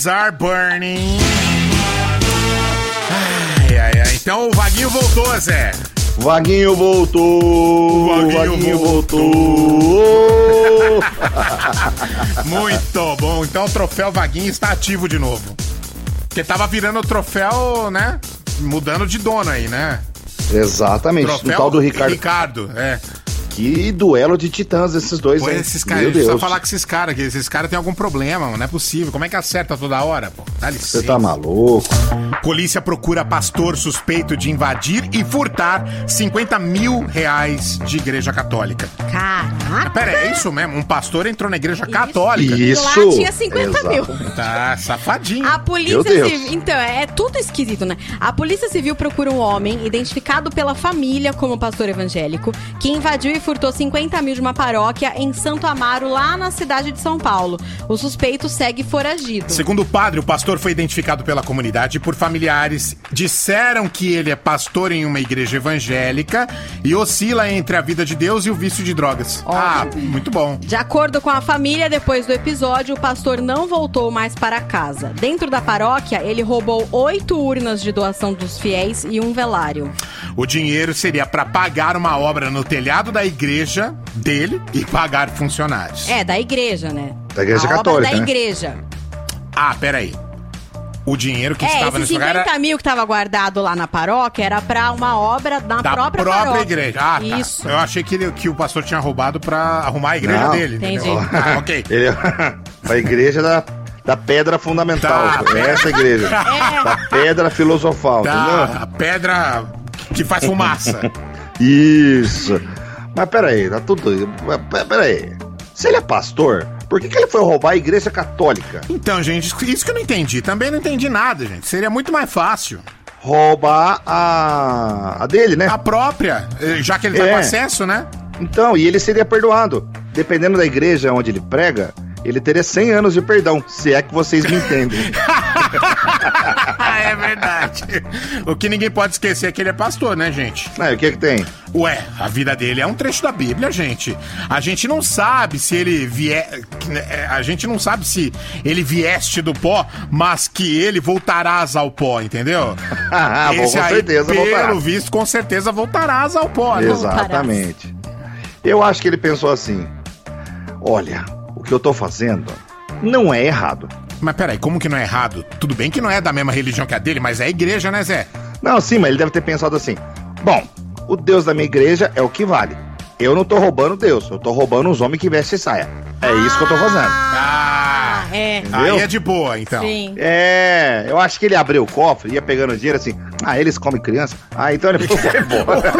Beds Are Burning. Ai, ai, ai. Então o Vaguinho voltou, Zé. Vaguinho voltou! Vaguinho voltou! Muito bom. Então o troféu Vaguinho está ativo de novo. Porque tava virando o troféu, né? Mudando de dono aí, né? Exatamente. Troféu do Ricardo. Ricardo, é. Que duelo de titãs esses dois, Pô, hein? esses caras, Meu precisa Deus. falar com esses caras, que esses caras têm algum problema, mano, não é possível. Como é que acerta toda hora, pô? Dá licença. Você tá maluco? Polícia procura pastor suspeito de invadir e furtar 50 mil reais de igreja católica. Caraca. Pera, é isso mesmo? Um pastor entrou na igreja católica. E lá tinha 50 mil. Tá safadinho. A polícia civil. Então, é tudo esquisito, né? A polícia civil procura um homem identificado pela família como pastor evangélico que invadiu e furtou 50 mil de uma paróquia em Santo Amaro, lá na cidade de São Paulo. O suspeito segue foragido. Segundo o padre, o pastor foi identificado pela comunidade e por familiares. Disseram que ele é pastor em uma igreja evangélica e oscila entre a vida de Deus e o vício de drogas. Ah, muito bom. De acordo com a família, depois do episódio, o pastor não voltou mais para casa. Dentro da paróquia, ele roubou oito urnas de doação dos fiéis e um velário. O dinheiro seria para pagar uma obra no telhado da igreja dele e pagar funcionários. É, da igreja, né? Da igreja a obra católica, da né? igreja. Ah, peraí. O dinheiro que é, estava esses nesse lugar 50 era mil que tava guardado lá na paróquia era pra uma obra na da própria, própria, paróquia. igreja. Ah, tá. Isso. Eu achei que, ele- que o pastor tinha roubado pra arrumar a igreja Não. dele. Entendi. Ah, ok. Ele é a igreja da, da pedra fundamental. Tá. Essa é a igreja. É. Da pedra filosofal, Tá, entendeu? a pedra que faz fumaça. Isso. Mas peraí, tá tudo. Peraí. Se ele é pastor, por que, que ele foi roubar a igreja católica? Então, gente, isso que eu não entendi. Também não entendi nada, gente. Seria muito mais fácil. Roubar a. a dele, né? A própria, eh, já que ele tá É. com acesso, né? Então, e ele seria perdoado. Dependendo da igreja onde ele prega, ele teria 100 anos de perdão, se é que vocês me entendem. Ah, é verdade. O que ninguém pode esquecer é que ele é pastor, né, gente? É, o que que tem? Ué, a vida dele é um trecho da Bíblia, gente. A gente não sabe se ele vier. é, A gente não sabe se ele vieste do pó, mas que ele voltarás ao pó, entendeu? Ah, com aí, certeza pelo voltará. visto, com certeza voltarás ao pó, né? Exatamente. Eu acho que ele pensou assim: olha, o que eu tô fazendo não é errado. Mas peraí, como que não é errado? Tudo bem que não é da mesma religião que a dele, mas é a igreja, né, Zé? Não, sim, mas ele deve ter pensado assim: bom, o Deus da minha igreja é o que vale. Eu não tô roubando Deus, eu tô roubando os homens que vestem saia. É isso que eu tô fazendo. Ah, é. Entendeu? Aí é de boa, então. Sim. É, eu acho que ele abriu o cofre, ia pegando dinheiro assim. Ah, eles comem criança? Ah, então ele foi embora.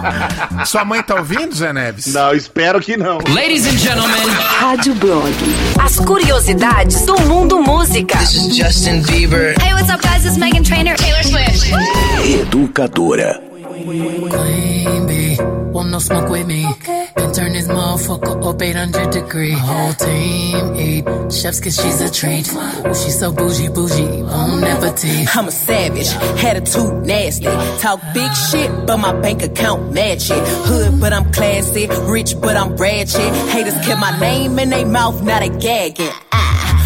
Sua mãe tá ouvindo, Zé Neves? Não, espero que não. Ladies and gentlemen, Rádio Blog. As curiosidades do mundo música. This is Justin Bieber. Hey, what's up, guys? This is Megan Trainor. Taylor Swift. Educadora. Queen bee, no smoke with me. Then turn this motherfucker up 800 degree. Whole team eat chefs cause she's a treat. Ooh, she's so bougie, bougie, on nepoty. I'm a savage, attitude nasty. Talk big shit, but my bank account match it. Hood, but I'm classy. Rich, but I'm ratchet. Haters kept my name in their mouth, now they gagging. Ah,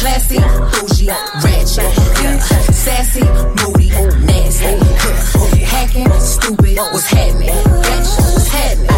Classy, bougie, ratchet. Sassy, moody, nasty. Hacking, stupid. What's happening? Bitch, what's happening?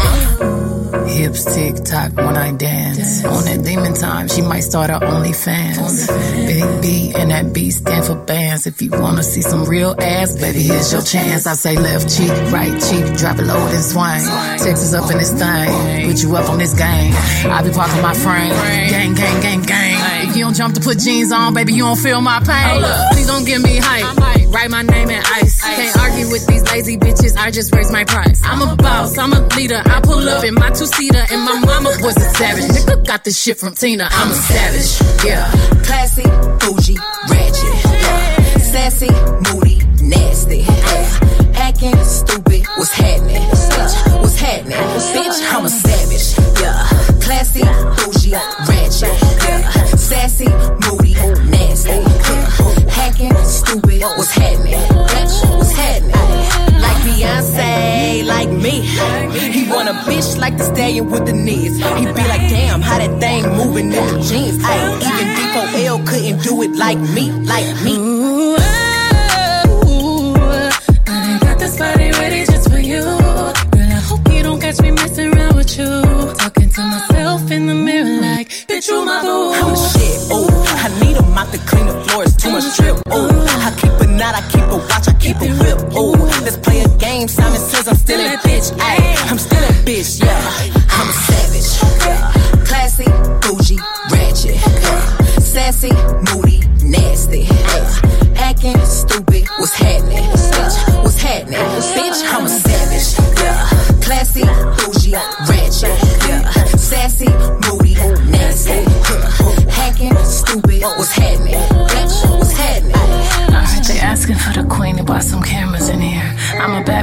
Uh. hips tick tock when I dance. On that demon time, she might start her OnlyFans. Big B and that B stand for bands. If you wanna see some real ass, baby, here's your chance. I say left cheek, right cheek, drop it low and swing. Texas up in this thing, put you up on this game. I be parking my frame, gang, gang, gang, gang. You don't jump to put jeans on, baby, you don't feel my pain. Please don't give me hype. Write my name in ice. Can't argue with these lazy bitches. I just raise my price. I'm a boss. I'm a leader. I pull up in my two seater, and my mama was a savage. Nigga got this shit from Tina. I'm a savage. Yeah. A bitch like the stallion with the knees. He be like, damn, how that thing moving in the jeans. Ay, even D4L couldn't do it like me, like me. Ooh, I got this body ready just for you. Girl, I hope you don't catch me messing around with you. Talking to myself in the mirror like, bitch, you my boo. I'm the shit, ooh. I need a mop to clean the floors, too much drip, oh, ooh. I keep a knot, I keep a watch, I keep a whip,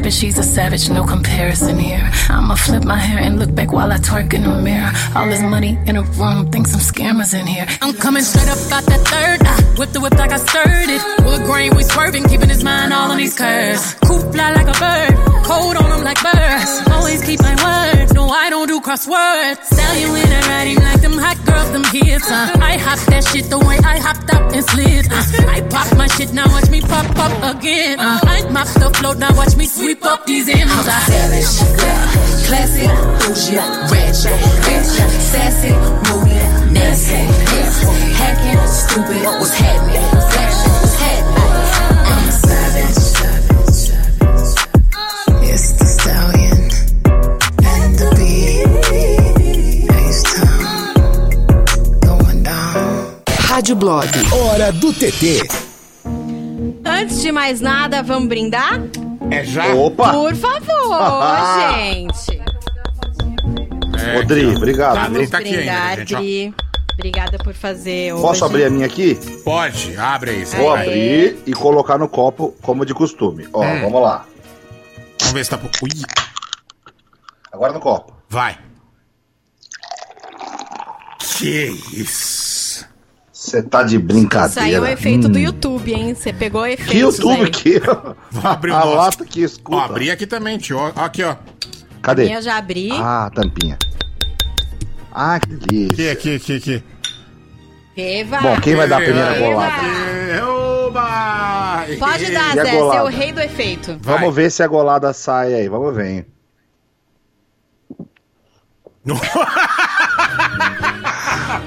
A bitch, she's a savage, no comparison here. I'ma flip my hair and look back while I twerk in the mirror. All this money in a room, think some scammers in here. I'm coming straight up out that third. I whip the whip like I stirred it. Wood grain, we swerving, keeping his mind all on these curves. Coop fly like a bird, cold on him like birds. Always keep my word, no, I don't do crosswords. Stallion when I ride him like them hot them hits. Uh. I hop that shit the way I hopped up and slid. Uh. I pop my shit, now watch me pop up again. Uh. I mop the float, now watch me sweep up these M's. I'm a savage, yeah. Classy, bougie, ratchet, bitch. Sassy, moody, nasty. Hacking, stupid, what's happening? Bitch, Blog. Hora do TT. Antes de mais nada, vamos brindar? É já? Opa! Por favor, gente. É, Rodri, aqui, ó. obrigado. Tá, Vamos tá aqui ainda, gente. Obrigada por fazer hoje. Posso abrir a minha aqui? Pode, abre aí. Vou vai. abrir e colocar no copo, como de costume. Ó, Hum. vamos lá. Vamos ver se tá... Ui, Agora no copo. vai. Que isso. Você tá de brincadeira. Saiu o efeito Hum. do YouTube, hein? Você pegou o efeito. Que YouTube que? Vou abrir A lata que escuta. Ó, abri aqui também, tio. Ó, Aqui, ó. Cadê? Eu já abri. Ah, tampinha. Ah, que delícia. Aqui, aqui, aqui, aqui. Eva. Bom, quem vai dar a primeira Eva. golada? Oba! Pode dar, E Zé. Você é o rei do efeito. Vamos ver se a golada sai aí. Vamos ver. hein?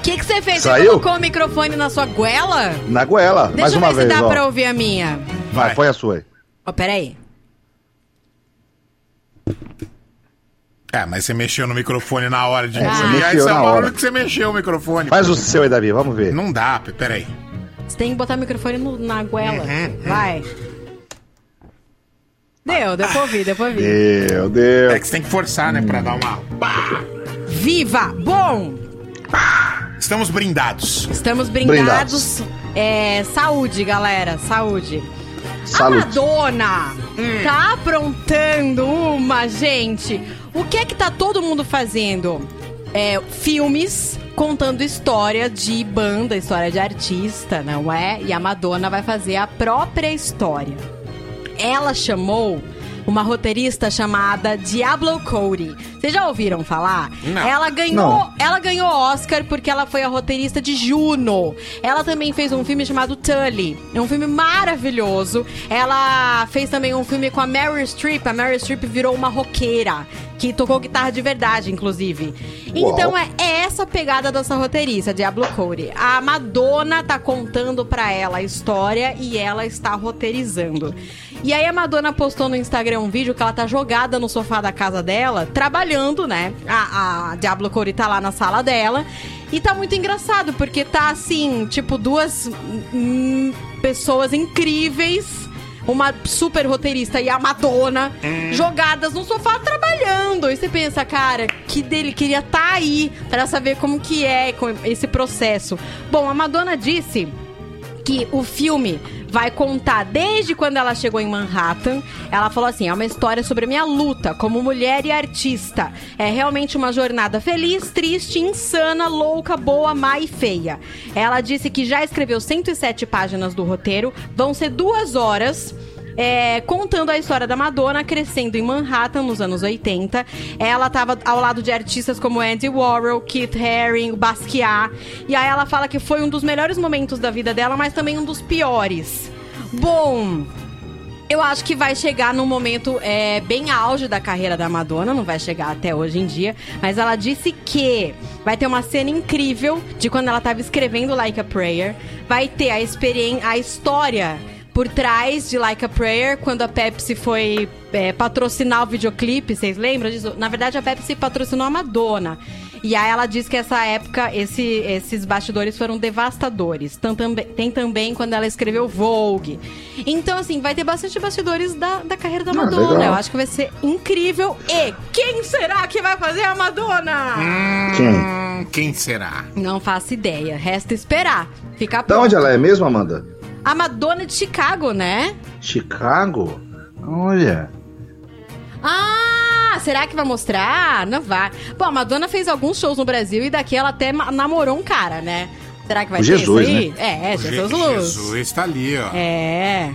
O que que você fez? Você Saiu? colocou o microfone na sua goela? Na goela. Deixa mais eu uma ver vez, se dá ó. pra ouvir a minha. Vai, põe a sua aí. Ó, peraí. É, mas você mexeu no microfone na hora de É, você engolir, aí mexeu você na falou hora. que você mexeu o microfone. Faz o seu aí, Davi. Vamos ver. Não dá, pe- peraí. Você tem que botar o microfone no- na goela. Uhum, Vai. Deu, deu pra ouvir, deu pra ouvir. Meu Deus. É que você tem que forçar, né, pra dar uma... Viva! Bom! Estamos brindados. Estamos brindados. É, saúde, galera, saúde. Saúde. A Madonna tá aprontando uma, gente. O que é que tá todo mundo fazendo? É, filmes contando história de banda, história de artista, não é? E a Madonna vai fazer a própria história. Ela chamou uma roteirista chamada Diablo Cody. Vocês já ouviram falar? Não. Ela ganhou, Não. ela ganhou Oscar porque ela foi a roteirista de Juno. Ela também fez um filme chamado Tully. É um filme maravilhoso. Ela fez também um filme com a Meryl Streep. A Meryl Streep virou uma roqueira que tocou guitarra de verdade, inclusive. Então é, é essa pegada dessa roteirista, Diablo Cody. A Madonna tá contando pra ela a história e ela está roteirizando. E aí a Madonna postou no Instagram um vídeo que ela tá jogada no sofá da casa dela, trabalhando, né? A, a Diablo Cody tá lá na sala dela. E tá muito engraçado, porque tá assim, tipo, duas hum, pessoas incríveis uma super roteirista e a Madonna jogadas no sofá trabalhando. E você pensa, cara, que dele queria estar aí pra saber como que é com esse processo. Bom, a Madonna disse que o filme vai contar desde quando ela chegou em Manhattan. Ela falou assim: é uma história sobre a minha luta como mulher e artista. É realmente uma jornada feliz, triste, insana, louca, boa, má e feia. Ela disse que já escreveu 107 páginas do roteiro, vão ser duas horas. É, contando a história da Madonna crescendo em Manhattan nos anos 80. Ela estava ao lado de artistas como Andy Warhol, Keith Haring, Basquiat. E aí ela fala que foi um dos melhores momentos da vida dela, mas também um dos piores. Bom, eu acho que vai chegar num momento é, bem auge da carreira da Madonna, não vai chegar até hoje em dia, mas ela disse que vai ter uma cena incrível de quando ela estava escrevendo Like a Prayer, vai ter a experiência, a história por trás de Like a Prayer, quando a Pepsi foi é, patrocinar o videoclipe, vocês lembram disso? Na verdade, a Pepsi patrocinou a Madonna. E aí ela diz que essa época, esse- esses bastidores foram devastadores. Tam- tambe- Tem também quando ela escreveu Vogue. Então, assim, vai ter bastante bastidores da, da carreira da Ah, Madonna. legal. Eu acho que vai ser incrível. E quem será que vai fazer a Madonna? Hum, quem será? Não faço ideia. Resta esperar. Fica Da onde ela é mesmo, Amanda? A Madonna de Chicago, né? Chicago? Olha. Ah, será que vai mostrar? Não vai. Bom, a Madonna fez alguns shows no Brasil e daqui ela até namorou um cara, né? Será que vai O ter Jesus, isso aí? né? É, Jesus Je- Luz. Jesus tá ali, ó. É.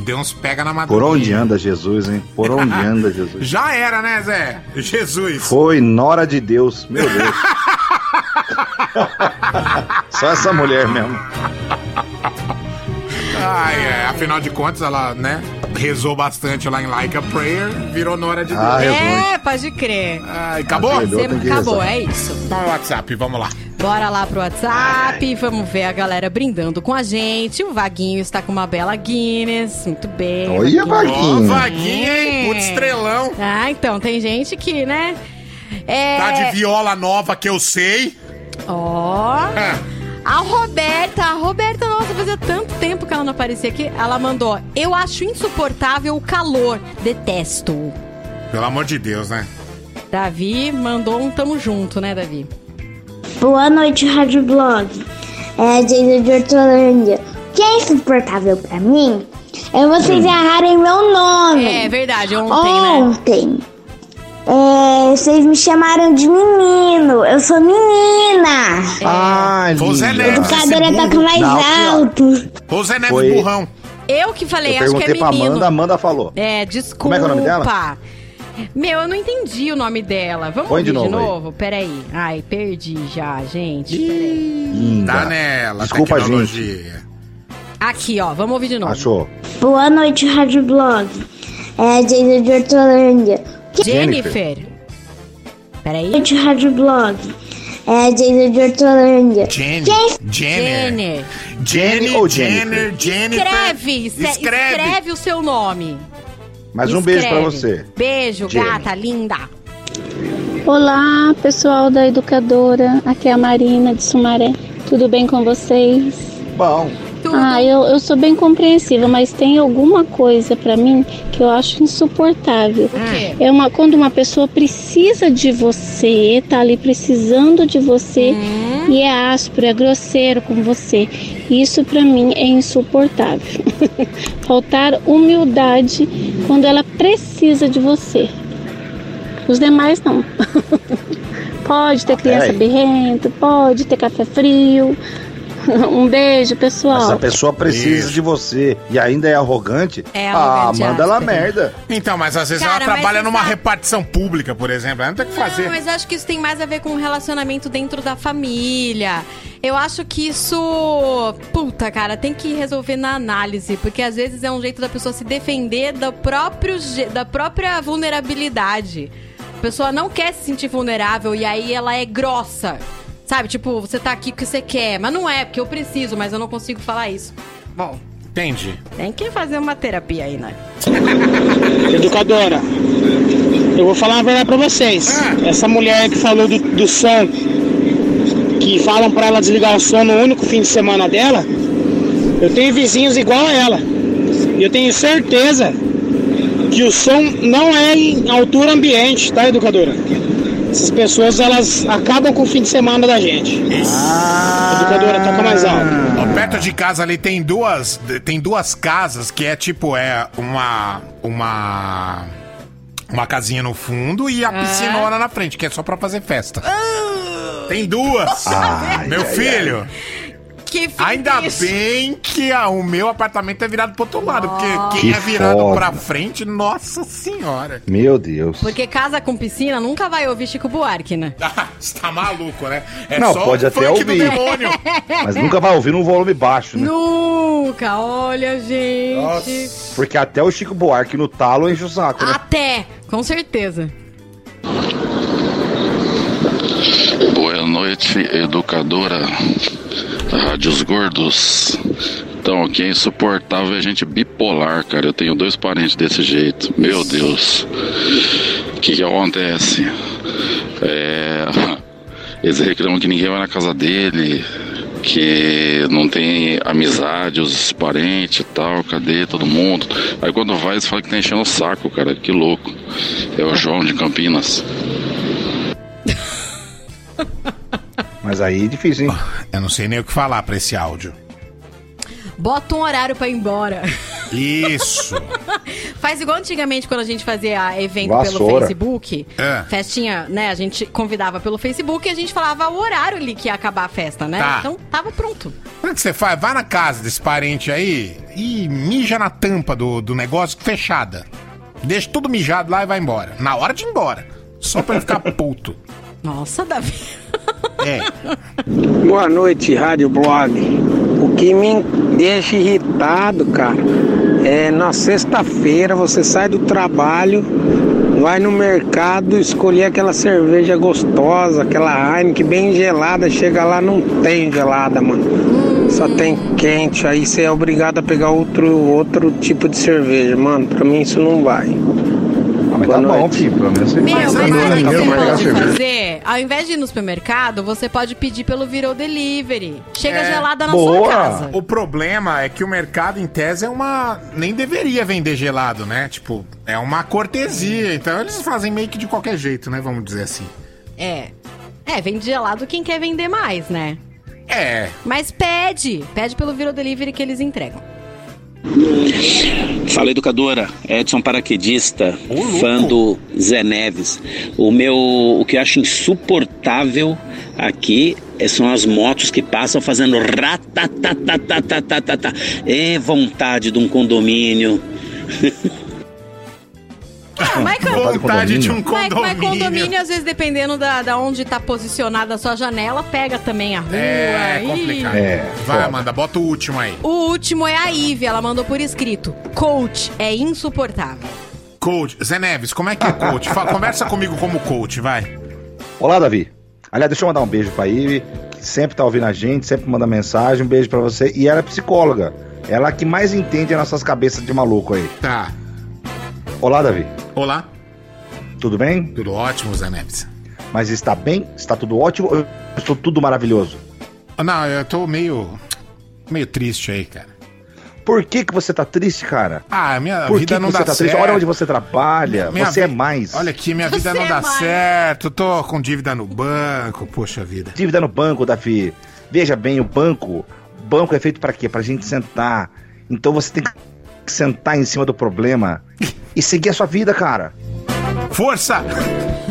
Deu uns pega na Por madrugada. onde anda Jesus, hein? Por onde anda Jesus? Já era, né, Zé? Jesus. Foi Nora de Deus, meu Deus. Só essa mulher mesmo. Ai, é, afinal de contas, ela, né, rezou bastante lá em Like a Prayer, virou Nora de Deus. Ah, É, pode crer. Ai, acabou? Você- acabou, é isso. Então é o WhatsApp, vamos lá. Bora lá pro WhatsApp, vamos ver a galera brindando com a gente. O Vaguinho está com uma bela Guinness, muito bem. Olha, Vaguinho. Ó, Vaguinho, hein? Puta estrelão. Ah, então, tem gente que, né? É... Tá de viola nova que eu sei. Ó. A Roberta, a Roberta, nossa, fazia tanto tempo que ela não aparecia aqui. Ela mandou: Eu acho insuportável o calor, detesto. Pelo amor de Deus, né? Davi mandou um tamo junto, né, Davi? Boa noite, Rádio Blog. É a Jason de Hortolândia. O que é insuportável pra mim é vocês Hum. errarem meu nome. É verdade, ontem, né? Ontem. É, vocês me chamaram de menino. Eu sou menina. Ah, Foi o Zé Neves, educadora burro. toca mais alto. Foi o Zé Neves Foi. burrão. Eu que falei, Eu acho que é perguntei pra menino. Amanda, Amanda falou. É, desculpa. Como é que é o nome dela? Meu, eu não entendi o nome dela. Vamos Põe ouvir de de novo aí. novo? Peraí. Ai, perdi já, gente. Peraí. Linda. Tá nela, Desculpa, tecnologia. Aqui, ó. Vamos ouvir de novo. Achou? Boa noite, Rádio Blog. É a Jason de Hortolândia. Jennifer. Peraí. Boa noite, Rádio Blog. É a Jason de Hortolândia. Jenny. Jenner. Jenner. Jenny ou Jenner, Jennifer. Escreve, Escreve. escreve o seu nome. Mais um beijo pra você. Beijo, Jenny. gata, linda. Olá, pessoal da educadora. Aqui é a Marina de Sumaré. Tudo bem com vocês? Bom. Ah, eu, eu sou bem compreensiva, mas tem alguma coisa pra mim que eu acho insuportável. quê? É uma quando uma pessoa precisa de você, tá ali precisando de você Hum. e é áspero, é grosseiro com você. Isso pra mim é insuportável. Faltar humildade quando ela precisa de você. Os demais não. pode ter criança peraí. birrenta, pode ter café frio, Um beijo, pessoal. Essa pessoa precisa Isso. de você e ainda é arrogante. É ah, arrogante, manda ela merda. Então, mas às vezes Cara, ela trabalha numa sabe- repartição pública, por exemplo. Ela não tem o que fazer. Não, mas eu acho que isso tem mais a ver com o relacionamento dentro da família. Eu acho que isso. Puta, cara, tem que resolver na análise. Porque às vezes é um jeito da pessoa se defender do próprio, da própria vulnerabilidade. A pessoa não quer se sentir vulnerável e aí ela é grossa. Sabe? Tipo, você tá aqui porque você quer. Mas não é, porque eu preciso, mas eu não consigo falar isso. Bom, Entendi. tem que fazer uma terapia aí, né? Educadora, eu vou falar uma verdade pra vocês. Essa mulher que falou do, do som, que falam pra ela desligar o som no único fim de semana dela, eu tenho vizinhos igual a ela. E eu tenho certeza que o som não é em altura ambiente, tá, educadora? Essas pessoas, elas acabam com o fim de semana da gente. Educadora, toca mais alto. Ó, perto de casa ali tem duas, tem duas casas que é tipo é uma uma uma casinha no fundo e a Ah. piscinona na frente, que é só pra fazer festa. Tem duas. Ai, Meu ai, filho. Que Ainda bem que a- o meu apartamento é virado pro outro lado, porque quem Que é virado foda. pra frente, nossa senhora. Meu Deus. Porque casa com piscina nunca vai ouvir Chico Buarque, né? Você tá maluco, né? É Não, só pode o até funk ouvir. do demônio. Mas nunca vai ouvir num volume baixo, né? Nunca, olha, gente. Porque até o Chico Buarque no talo enche o saco, né? Até, com certeza. Boa noite, educadora Rádios Gordos. Então, o que é insuportável é gente bipolar, cara. Eu tenho dois parentes desse jeito. Meu Deus. O que, que acontece? É, Eles reclamam que ninguém vai na casa dele, que não tem amizade, os parentes e tal, cadê todo mundo? Aí quando vai, eles falam que tá enchendo o saco, cara. Que louco. É o João de Campinas. Mas aí é difícil, hein? Eu não sei nem o que falar pra esse áudio. Bota um horário pra ir embora. Isso. Faz igual antigamente quando a gente fazia evento pelo Vassoura. Facebook. É. Festinha, né? A gente convidava pelo Facebook e a gente falava o horário ali que ia acabar a festa, né? Tá. Então tava pronto. Como é que você faz? Vai na casa desse parente aí e mija na tampa do, do negócio fechada. Deixa tudo mijado lá e vai embora. Na hora de ir embora. Só pra ele ficar puto. Nossa, Davi. É. Boa noite, Rádio Blog. O que me deixa irritado, cara, é na sexta-feira você sai do trabalho, vai no mercado escolher aquela cerveja gostosa, aquela Heineken bem gelada, chega lá não tem gelada, mano. Só tem quente, aí você é obrigado a pegar outro, outro tipo de cerveja, mano. Pra mim isso não vai. Mas tá bom, filho, pelo menos você Meu, mas Tá sabe o que bom, você pode fazer? Ao invés de ir no supermercado, você pode pedir pelo Virou Delivery. Chega É. gelada na sua casa. O problema é que o mercado, em tese, é uma. Nem deveria vender gelado, né? Tipo, é uma cortesia. Então eles fazem meio que de qualquer jeito, né? Vamos dizer assim. É. É, vende gelado quem quer vender mais, né? É. Mas pede. Pede pelo Virou Delivery que eles entregam. Fala educadora, Edson paraquedista, fã do Zé Neves. O meu, o que eu acho insuportável aqui é- são as motos que passam fazendo ratatatatatatatata. É vontade de um condomínio. Mas, Vontade de um Mas, condomínio. mas condomínio, às vezes, dependendo da, da onde tá posicionada a sua janela, pega também a rua. É complicado. Vai, Amanda, bota o último aí. O último é a Ive, ela mandou por escrito. Coach é insuportável. Coach. Zé Neves, como é que é coach? Fala- conversa comigo como coach, vai. Olá, Davi. Aliás, deixa eu mandar um beijo pra Ive, que sempre tá ouvindo a gente, sempre manda mensagem. Um beijo pra você. E ela é psicóloga. Ela que mais entende as nossas cabeças de maluco aí. Tá. Olá, Davi. Olá. Tudo bem? Tudo ótimo, Zé Neves. Mas está bem? Está tudo ótimo? Eu estou tudo maravilhoso. Não, eu tô meio. meio triste aí, cara. Por que que você tá triste, cara? Ah, minha Por vida que não que dá você tá certo. triste? Olha onde você trabalha. Minha você é vi- mais. Olha aqui, minha vida Você não é dá mais. certo. Tô com dívida no banco, poxa vida. Dívida no banco, Davi. Veja bem, o banco. O banco é feito para quê? Pra gente sentar. Então você tem que sentar em cima do problema e seguir a sua vida, cara. Força!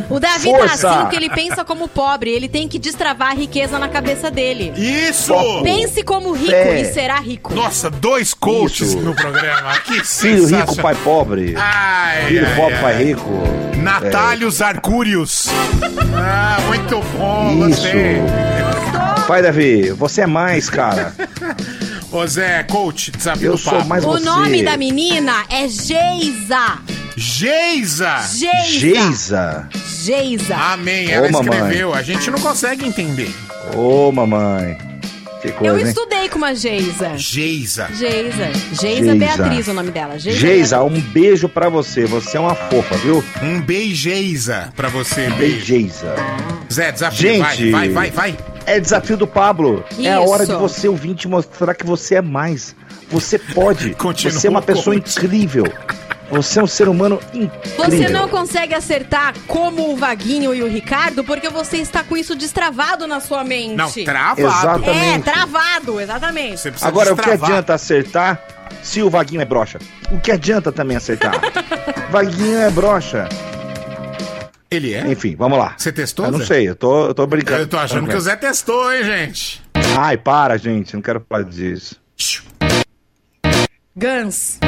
O Davi Força! tá assim que ele pensa como pobre. Ele tem que destravar a riqueza na cabeça dele. Isso! Pense como rico Fé. e será rico. Nossa, dois coaches Isso. no programa. Que Filho rico, pai pobre. Ai, Filho ai, pobre, ai. pai rico. Natálios Arcúrios. Ah, muito bom, Isso. gostei. Pai Davi, você é mais, cara. Ô Zé, coach, desafio Eu do sou papo. mais O você. nome da menina é Geisa. Geisa! Geisa. Geisa. Geisa. Amém, ela Ô, mamãe. escreveu. A gente não consegue entender. Ô, mamãe. Que Eu coisa, hein? estudei com uma Geisa. Geisa. Geisa. Geisa Geisa. Beatriz, o nome dela. Geisa. Geisa, um beijo pra você. Você é uma fofa, viu? Um beijeisa pra você, beijo. Beijeisa. Zé, desafio, Gente, vai, vai, vai, vai. É desafio do Pablo. É a Isso. hora de você ouvir te mostrar que você é mais. Você pode. Continua, você é uma pessoa incrível. Você é um ser humano incrível. Você não consegue acertar como o Vaguinho e o Ricardo porque você está com isso destravado na sua mente. Não, travado. Exatamente. É, travado, exatamente. Agora, o que destravar. adianta acertar se o Vaguinho é broxa? O que adianta também acertar? Vaguinho é broxa. Ele é? Enfim, vamos lá. Você testou, Eu não Zé? sei, eu tô, eu tô brincando. Eu tô achando que o Zé testou, hein, gente? Ai, para, gente, não quero falar disso. Guns.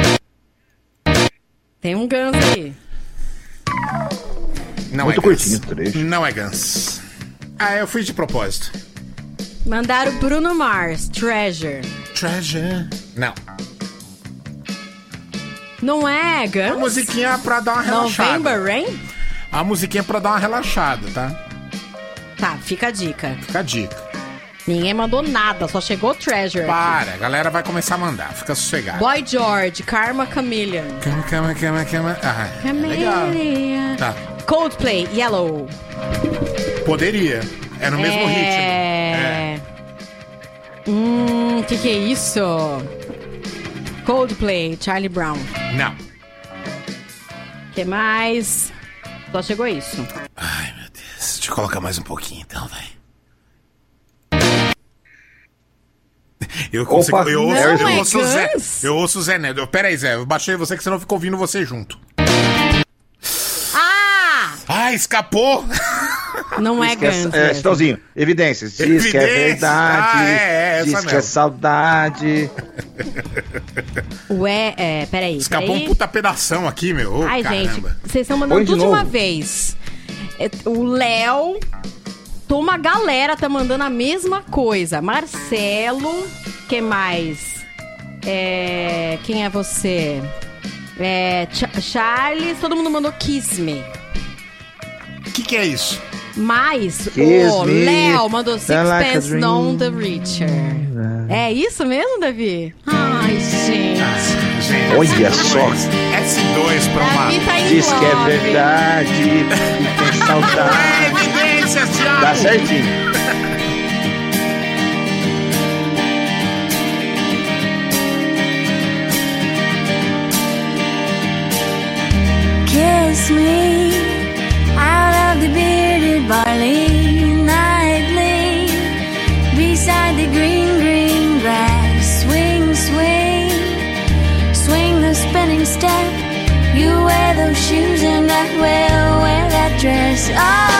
Tem um Guns aí. Não Muito é curtinho o trecho. Não é Guns. Ah, eu fiz de propósito. Mandaram Bruno Mars, Treasure. Treasure. Não. Não é A Guns? musiquinha pra dar uma relaxada. November Rain? A musiquinha pra dar uma relaxada, tá? Tá, fica a dica. Fica a dica. Ninguém mandou nada, só chegou Treasure. aqui. Para, a galera vai começar a mandar. Fica sossegado. Boy George, Karma Chameleon. Cama, cama, cama, cama. Ah, legal. Chameleon. Tá. Coldplay, Yellow. Poderia. É no mesmo ritmo. é... Hum, que que é isso? Coldplay, Charlie Brown. Não. que mais? Só chegou isso. Ai, meu Deus. Deixa eu colocar mais um pouquinho então, vai. Eu consigo. Opa, eu ouço, não eu é ouço Zé. Eu ouço o Zé Neto. Pera aí, Zé. Eu baixei você que senão eu fico ouvindo você junto. Ah! Ah, escapou! Não é Diz é- Guns. É, mesmo. Chitãozinho, evidências. Diz que é Evidências. verdade. Ah, é, é, diz que é mesmo. saudade. Ué, é, peraí. Escapou peraí. um puta pedação aqui, meu. Ai, gente, caramba. vocês estão mandando de tudo de uma vez. É, O Léo. Tô uma galera tá mandando a mesma coisa. Marcelo. que mais? É, quem é você? É, Cha- Charles. Todo mundo mandou Kiss Me. O que, que é isso? Mas Kiss o me, Léo mandou like Sixpence dream. Non The Richer. É isso mesmo, Davi? Ai, gente. Gente, Olha S2, só. S2 pra uma. Davi tá Diz que é verdade. E tem É saudade. evidências, Thiago! Dá certinho. Kiss me out of the bearded barley nightly beside the green, green grass. Swing, swing, swing the spinning step. You wear those shoes and I will wear that dress. Oh,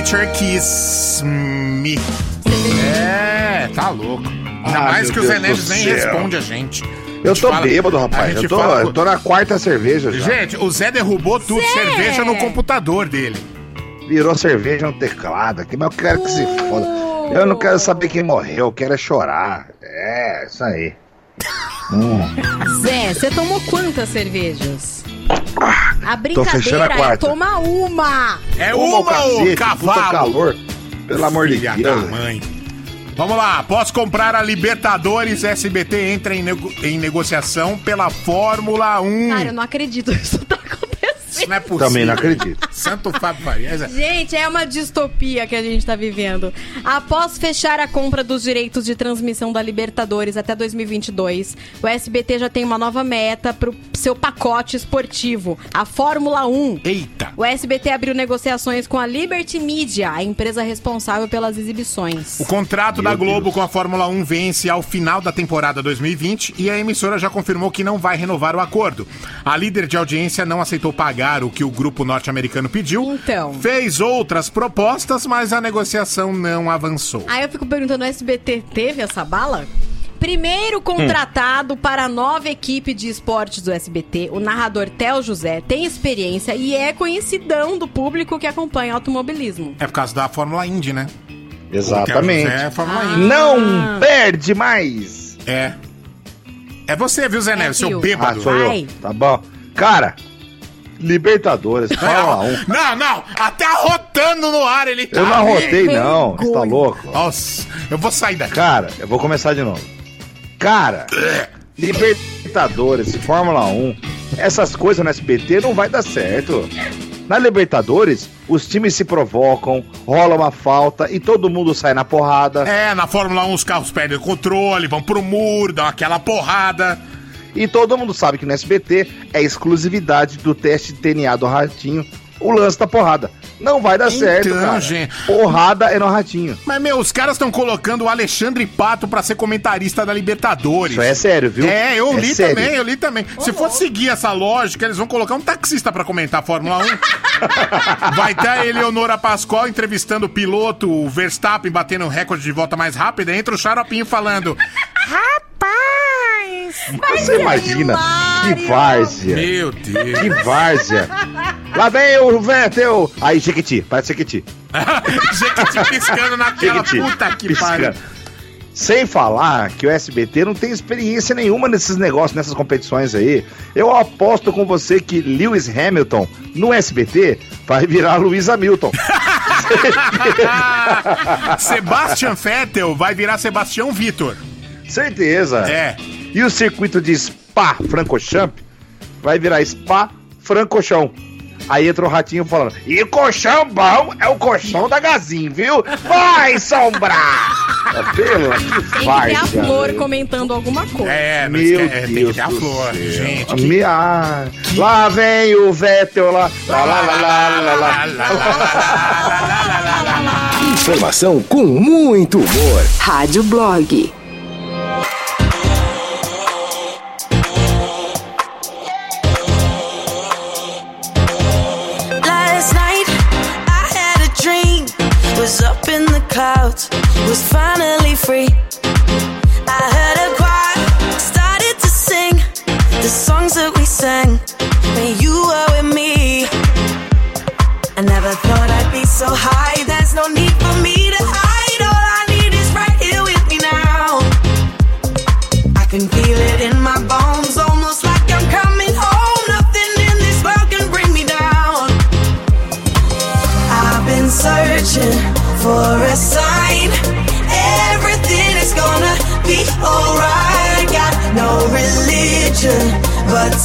Richer Kiss Me. É, tá louco. Ainda Ah, mais que o Zé Neves nem céu. responde a gente. Eu tô fala- bêbado, rapaz. Eu tô, fala- eu tô na quarta cerveja já. Gente, o Zé derrubou tudo, cerveja no computador dele. Virou cerveja no teclado aqui, mas eu quero que se foda. Eu não quero saber quem morreu, eu quero é chorar. É, isso aí. Hum. Zé, você tomou quantas cervejas? A fechando a brincadeira é quarta. tomar uma. É Uma uma, cacete, cavalo. calor. Pelo amor de Filha Deus. da mãe. Vamos lá, após comprar a Libertadores, SBT entra em, nego- em negociação pela Fórmula 1. Cara, eu não acredito isso tá acontecendo. Isso não é possível. Também não acredito. Santo Fábio Farias. é- Gente, é uma distopia que a gente tá vivendo. Após fechar a compra dos direitos de transmissão da Libertadores até 2022, o SBT já tem uma nova meta pro seu pacote esportivo, a Fórmula 1. Eita! O SBT abriu negociações com a Liberty Media, a empresa responsável pelas exibições. O contrato da Globo com a Fórmula 1 vence ao final da temporada 2020 e a emissora já confirmou que não vai renovar o acordo. A líder de audiência não aceitou pagar o que o grupo norte-americano pediu. Então. Fez outras propostas, mas a negociação não avançou. Aí eu fico perguntando, o SBT teve essa bala? Primeiro contratado para a nova equipe de esportes do SBT, o narrador Theo José tem experiência e é conhecidão do público que acompanha automobilismo. É por causa da Fórmula Indy, né? Exatamente. José é Fórmula Ah. Indy. Não perde mais. É. É você, viu, Zé Neves, seu viu? Ah, bêbado. sou eu. Tá bom. Cara, Libertadores, Fórmula 1. Não, não, até arrotando no ar ele tá. Eu não arrotei, não. Você tá louco? Nossa, eu vou sair daqui. Cara, eu vou começar de novo. Cara, Libertadores, Fórmula 1, essas coisas no SBT não vai dar certo. Na Libertadores, os times se provocam, rola uma falta e todo mundo sai na porrada. É, na Fórmula 1 os carros perdem o controle, vão pro muro, dão aquela porrada. E todo mundo sabe que no SBT é exclusividade do teste de DNA do Ratinho, o lance da porrada. Não vai dar Então, certo, cara. gente. Porrada é no Ratinho. Mas, meu, os caras estão colocando o Alexandre Pato pra ser comentarista da Libertadores. Isso é sério, viu? É, eu É li sério. também, eu li também. Se for seguir essa lógica, eles vão colocar um taxista pra comentar a Fórmula 1. Vai ter a Eleonora Pascoal entrevistando o piloto, o Verstappen batendo o recorde de volta mais rápida. Entra o Xaropinho falando... Rapaz! Você imagina que várzea. Meu Deus. Que várzea. Lá vem o Vettel. Aí, Jequiti, parece Jequiti. Gente piscando na tela, Jequiti, puta que pariu. Sem falar que o SBT não tem experiência nenhuma nesses negócios, nessas competições aí. Eu aposto com você que Lewis Hamilton no SBT vai virar Luiz Hamilton. Sebastian Vettel vai virar Sebastião Vitor. Certeza. É. E o circuito de Spa Francochamp vai virar Spa Francochão. Aí entra o ratinho falando: E colchão bom é o colchão da Gazin, viu? Vai, sombra! Pela que Tem que ter a Flor comentando alguma coisa. É, mas Meu que- é, tem que ter a flor, gente. que- Me- ah, Lá vem o Vettel lá. Lá, lá, lá, lá, lá, lá. Informação com muito humor. Rádio Blog. Free.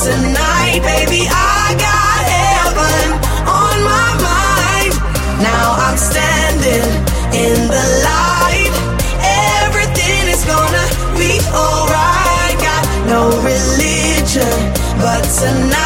Tonight, baby, I got heaven on my mind. Now I'm standing in the light. Everything is gonna be alright. Got no religion, but tonight,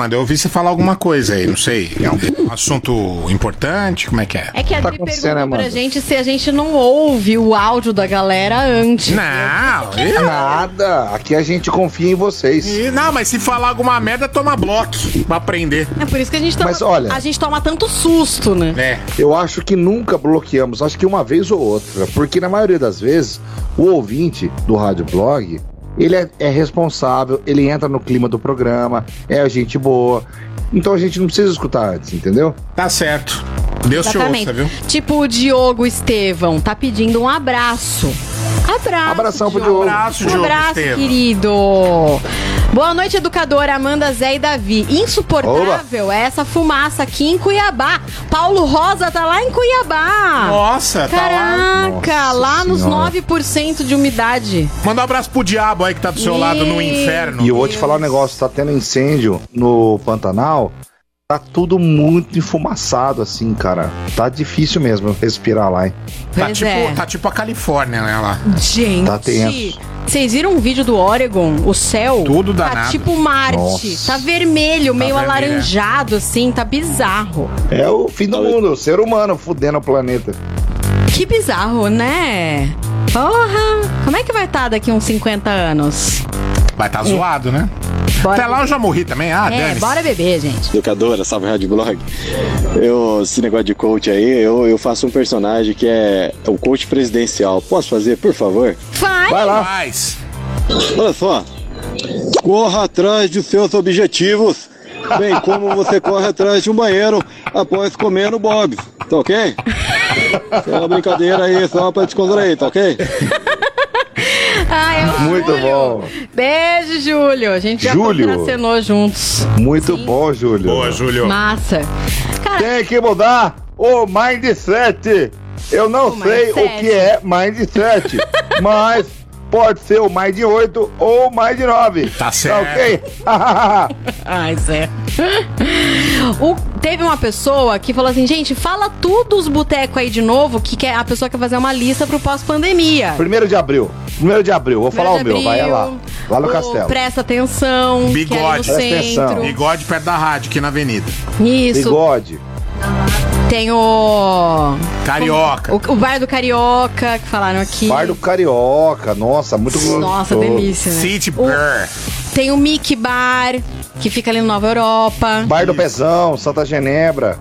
Amanda? Eu ouvi você falar alguma coisa aí, não sei. É um assunto importante? Como é que é? É que a Adri perguntou pra Amanda? gente se a gente não ouve o áudio da galera antes. Não, Nada. Aqui a gente confia em vocês. E- não, mas se falar alguma merda, toma bloco pra aprender. É por isso que a gente toma, Mas olha- a gente toma tanto susto, né? É. Eu acho que nunca bloqueamos, acho que uma vez ou outra, porque na maioria das vezes o ouvinte do Rádio Blog, ele é, é responsável, ele entra no clima do programa, é gente boa. Então a gente não precisa escutar antes, entendeu? Tá certo. Deus Exatamente. Tipo o Diogo Estevão tá pedindo um abraço. Abraço. Abração pro Diogo. Diogo. Abraço, Um Diogo abraço, Estevão. querido. Boa noite, educadora Amanda, Zé e Davi. Insuportável é essa fumaça aqui em Cuiabá. Paulo Rosa tá lá em Cuiabá. Nossa, tá lá. Caraca, lá nos Senhora. 9% de umidade. Manda um abraço pro diabo aí que tá do seu lado no inferno. E eu vou te falar um negócio, tá tendo incêndio no Pantanal, tá tudo muito enfumaçado assim, cara. Tá difícil mesmo respirar lá, hein? Tá Pois tipo, é. tá tipo a Califórnia, né, lá. Gente, Tá tenso. vocês viram um vídeo do Oregon? O céu Tudo tá danado. tipo Marte, Nossa. tá vermelho, meio vermelho, alaranjado assim, tá bizarro. É o fim do mundo, o ser humano fudendo o planeta. Que bizarro, né? Porra, como é que vai estar daqui uns 50 anos? Vai tá zoado, né? Bora Até lá eu já morri também. Ah, é, bora beber, gente. Educadora, salve Rádio Blog. Eu, esse negócio de coach aí, eu, eu faço um personagem que é o coach presidencial. Posso fazer, por favor? Vai! Vai lá. Faz. Olha só. Corra atrás de seus objetivos, bem como você corre atrás de um banheiro após comer no Bob's. Tá ok? É uma brincadeira aí, só pra descontrair, tá ok? Ah, é o Muito Júlio. bom. Beijo, Júlio. A gente já Júlio. contracenou juntos. Muito bom, Júlio. Boa, Júlio. Massa. Tem que mudar o mindset. Eu não sei mindset. o que é mindset, mas pode ser o mais de 8 ou o mais de 9. Tá certo. ok? Ai, Zé. O- teve uma pessoa que falou assim, gente, fala tudo os botecos aí de novo, que quer, a pessoa quer fazer uma lista pro pós-pandemia. Primeiro de abril. Primeiro de abril. Vou falar o meu, vai é lá. Lá no O castelo. Presta atenção, que é Bigode. Presta atenção. Bigode perto da rádio aqui na avenida. Isso. Bigode. Tem o. Carioca. O, o bar do Carioca, que falaram aqui. Bar do Carioca, nossa, muito gostoso. Nossa, delícia, né? City O- Bear. Tem o Mickey Bar, que fica ali no Nova Europa. Bar do Pezão, Santa Genebra.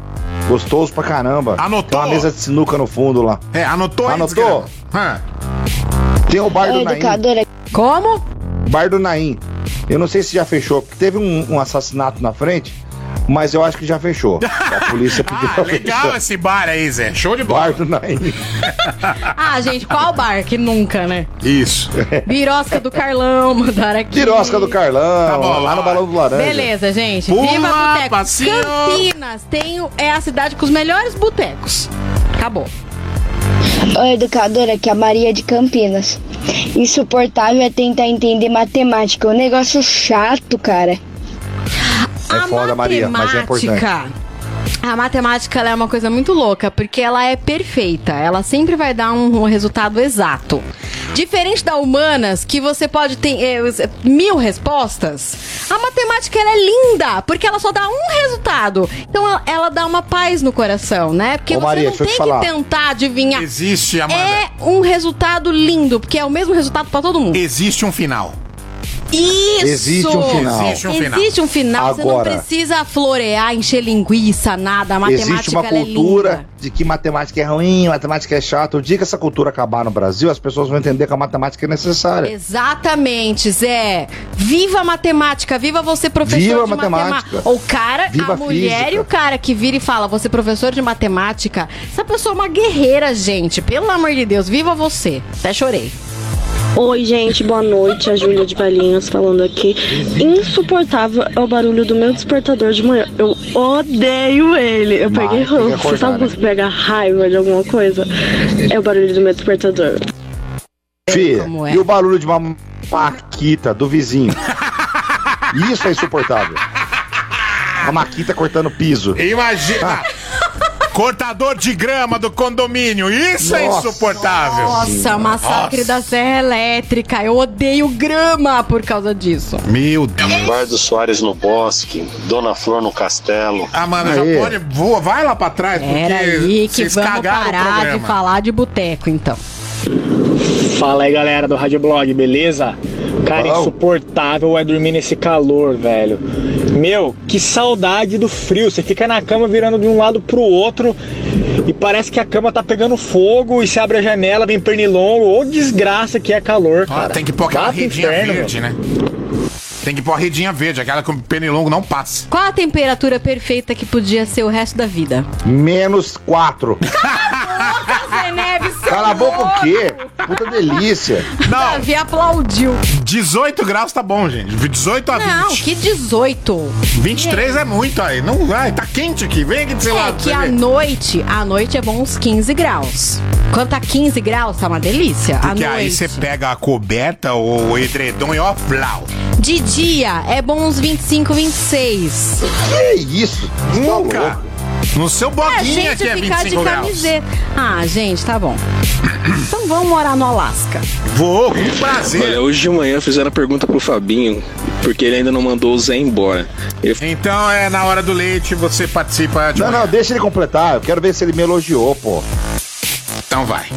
Gostoso pra caramba. Anotou? Tem uma mesa de sinuca no fundo lá. É, anotou Anotou? Hã? Tem o Bar do Naim. Como? Bar do Naim. Eu não sei se já fechou, porque teve um, um assassinato na frente, mas eu acho que já fechou. A polícia pediu Ah, legal fechar. esse bar aí, Zé. Show de bola. Bar do Naim. Ah, gente, qual bar? Que nunca, né? Isso. Birosca do Carlão, mandaram aqui. Tirosca do Carlão, Tá bom, lá no Balão do Laranja. Beleza, gente. Pula, Viva Boteco. Campinas tem, é a cidade com os melhores botecos. Acabou. Oi, educadora, aqui é a Maria de Campinas. Insuportável é tentar entender matemática. É um negócio chato, cara. É foda, Maria, mas é importante. Matemática. A matemática ela é uma coisa muito louca, porque ela é perfeita. Ela sempre vai dar um resultado exato. Diferente da humanas, que você pode ter os- mil respostas, a matemática ela é linda, porque ela só dá um resultado. Então ela, ela dá uma paz no coração, né? Porque Ô, você Maria, não tem te que falar. tentar adivinhar. Existe, Amanda. É um resultado lindo, porque é o mesmo resultado pra todo mundo. Existe um final. Isso! Existe um final. Existe um final. Existe um final, você não Agora- precisa florear, encher linguiça, nada. A matemática Existe uma é cultura linda. de que matemática é ruim, matemática é chato. O dia que essa cultura acabar no Brasil, as pessoas vão entender que a matemática é necessária. Exatamente, Zé. Viva a matemática, viva você professor Viva a de matemática. matemática. O cara, Viva a a mulher física. e o cara que vira e fala, você professor de matemática, essa pessoa é uma guerreira, gente. Pelo amor de Deus, viva você. Até chorei. Oi, gente, boa noite. A Júlia de Valinhos falando aqui. Insuportável é o barulho do meu despertador de manhã. Eu odeio ele. Eu peguei tem que ranço. acordar, Sabe né? quando você pega raiva de alguma coisa? É o barulho do meu despertador. Fia, como é. e o barulho de uma maquita do vizinho? Isso é insuportável. A maquita cortando piso. Imagina. Cortador de grama do condomínio. Isso é Nossa. insuportável. Nossa, massacre da Serra Elétrica. Eu odeio grama por causa disso. Meu Deus. Bar do Soares no Bosque, Dona Flor no Castelo. Amanda, já Aê. pode. Voa, vai lá pra trás, porque Era aí que vocês vamos parar de falar de boteco, então. Fala aí, galera do Rádio Blog, beleza? Cara, insuportável é dormir nesse calor, velho. Meu, que saudade do frio. Você fica na cama virando de um lado pro outro e parece que a cama tá pegando fogo e se abre a janela, vem pernilongo. Ô desgraça que é calor, cara. Ah, tem que pôr aquela redinha inferno, verde, né? Tem que pôr a redinha verde, aquela que o pernilongo não passa. Qual a temperatura perfeita que podia ser o resto da vida? Menos 4. Cala a boca o quê? Puta delícia. Não, Davi aplaudiu. 18 graus tá bom, gente. 18 a 20. Não, que 18. 23 é muito aí. Não vai, tá quente aqui. Vem aqui desse É lado. que à ver. noite, à noite é bom uns 15 graus. Quando tá 15 graus, tá uma delícia. À Porque aí noite. você pega a coberta ou o edredom e ó, plau. De dia é bom uns 25, 26. Que isso? Tá Nunca. No seu É, boguinha gente que é ficar de 25 graus. camiseta. Ah, gente, tá bom. Então vamos morar no Alasca. Vou, com prazer. Olha, hoje de manhã fizeram a pergunta pro Fabinho, porque ele ainda não mandou o Zé embora. Ele Então é na hora do leite, você participa de Não, uma- não, deixa ele completar. Eu quero ver se ele me elogiou, pô. Então vai.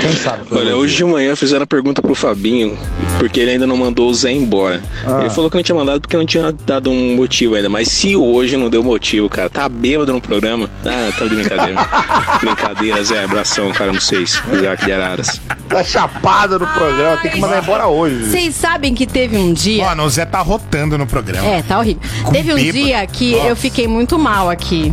Quem sabe? Olha, hoje de manhã fizeram a pergunta pro Fabinho, porque ele ainda não mandou o Zé embora. Ah. Ele falou que não tinha mandado porque não tinha dado um motivo ainda. Mas se hoje não deu motivo, cara, tá bêbado no programa. Ah, tá de brincadeira. brincadeira, Zé, abração, cara, não sei se Isaac de Araras. Tá chapado no programa, tem que mandar embora hoje. Vocês sabem que teve um dia. Mano, o Zé tá rotando no programa. É, tá horrível. Com Teve um bêbado. dia que Nossa. eu fiquei muito mal aqui.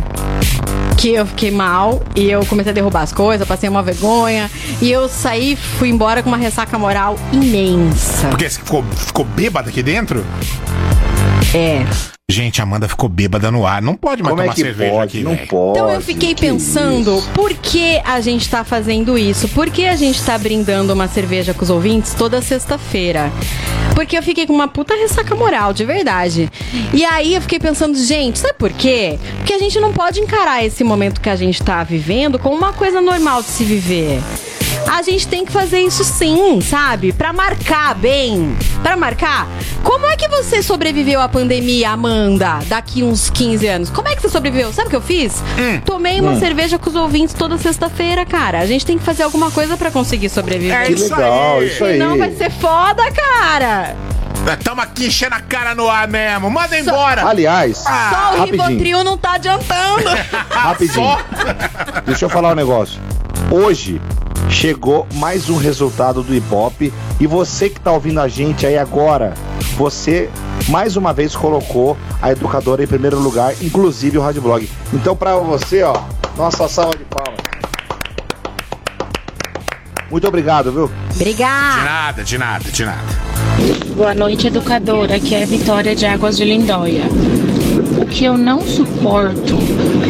Que eu fiquei mal e eu comecei a derrubar as coisas, passei uma vergonha. E eu saí, fui embora com uma ressaca moral imensa. Porque você ficou, ficou bêbada aqui dentro? É. Gente, a Amanda ficou bêbada no ar. Não pode mais Como é tomar que cerveja pode? aqui, Não velho. pode. Então eu fiquei que pensando, isso? por que a gente tá fazendo isso? Por que a gente tá brindando uma cerveja com os ouvintes toda sexta-feira? Porque eu fiquei com uma puta ressaca moral, de verdade. E aí eu fiquei pensando, gente, sabe por quê? Porque a gente não pode encarar esse momento que a gente tá vivendo como uma coisa normal de se viver. A gente tem que fazer isso sim, sabe? Pra marcar bem. Pra marcar. Como é que você sobreviveu à pandemia, Amanda, daqui uns 15 anos? Como é que você sobreviveu? Sabe o que eu fiz? Tomei uma Hum. cerveja com os ouvintes toda sexta-feira, cara. A gente tem que fazer alguma coisa pra conseguir sobreviver. É Que isso legal, aí. isso aí. Senão vai ser foda, cara. Tamo aqui enchendo a cara no ar mesmo. Manda embora. Aliás, Só o Ah, rapidinho. Rivotril não tá adiantando. Rapidinho. Deixa eu falar um negócio. Hoje chegou mais um resultado do Ibope e você que tá ouvindo a gente aí agora, você mais uma vez colocou a educadora em primeiro lugar, inclusive o Rádio Blog. Então pra você, ó, nossa salva de palmas. Muito obrigado, viu? De Obrigada. nada, de nada, de nada. Boa noite, educadora. Aqui é a Vitória de Águas de Lindóia. O que eu não suporto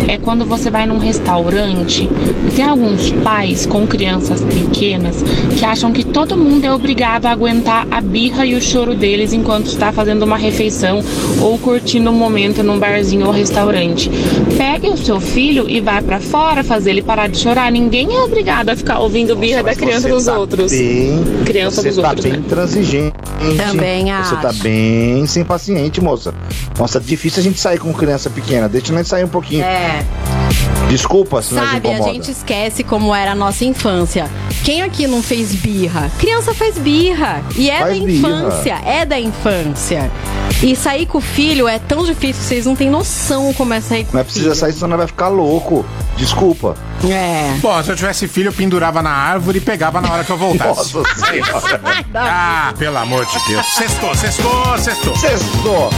é quando você vai num restaurante e tem alguns pais com crianças pequenas que acham que todo mundo é obrigado a aguentar a birra e o choro deles enquanto está fazendo uma refeição ou curtindo um momento num barzinho ou restaurante. Pegue o seu filho e vá pra fora fazer ele parar de chorar. Ninguém é obrigado a ficar ouvindo birra da criança dos tá outros. Bem, Criança você dos tá outros, bem né? transigente. Também Você tá acho. bem sem paciente, moça. Nossa, difícil a gente sair com criança pequena. Deixa a gente sair um pouquinho. É. Desculpa se nós Sabe, a gente esquece como era a nossa infância. Quem aqui não fez birra? Criança faz birra. E é Faz da birra. infância. É da infância. E sair com o filho é tão difícil, vocês não têm noção como é sair com é precisa sair, senão nós vai ficar louco. Desculpa. É. Bom, se eu tivesse filho, eu pendurava na árvore e pegava na hora que eu voltasse. Nossa senhora. ah, pelo amor de Deus. Sextou, sextou, sextou. Sextou.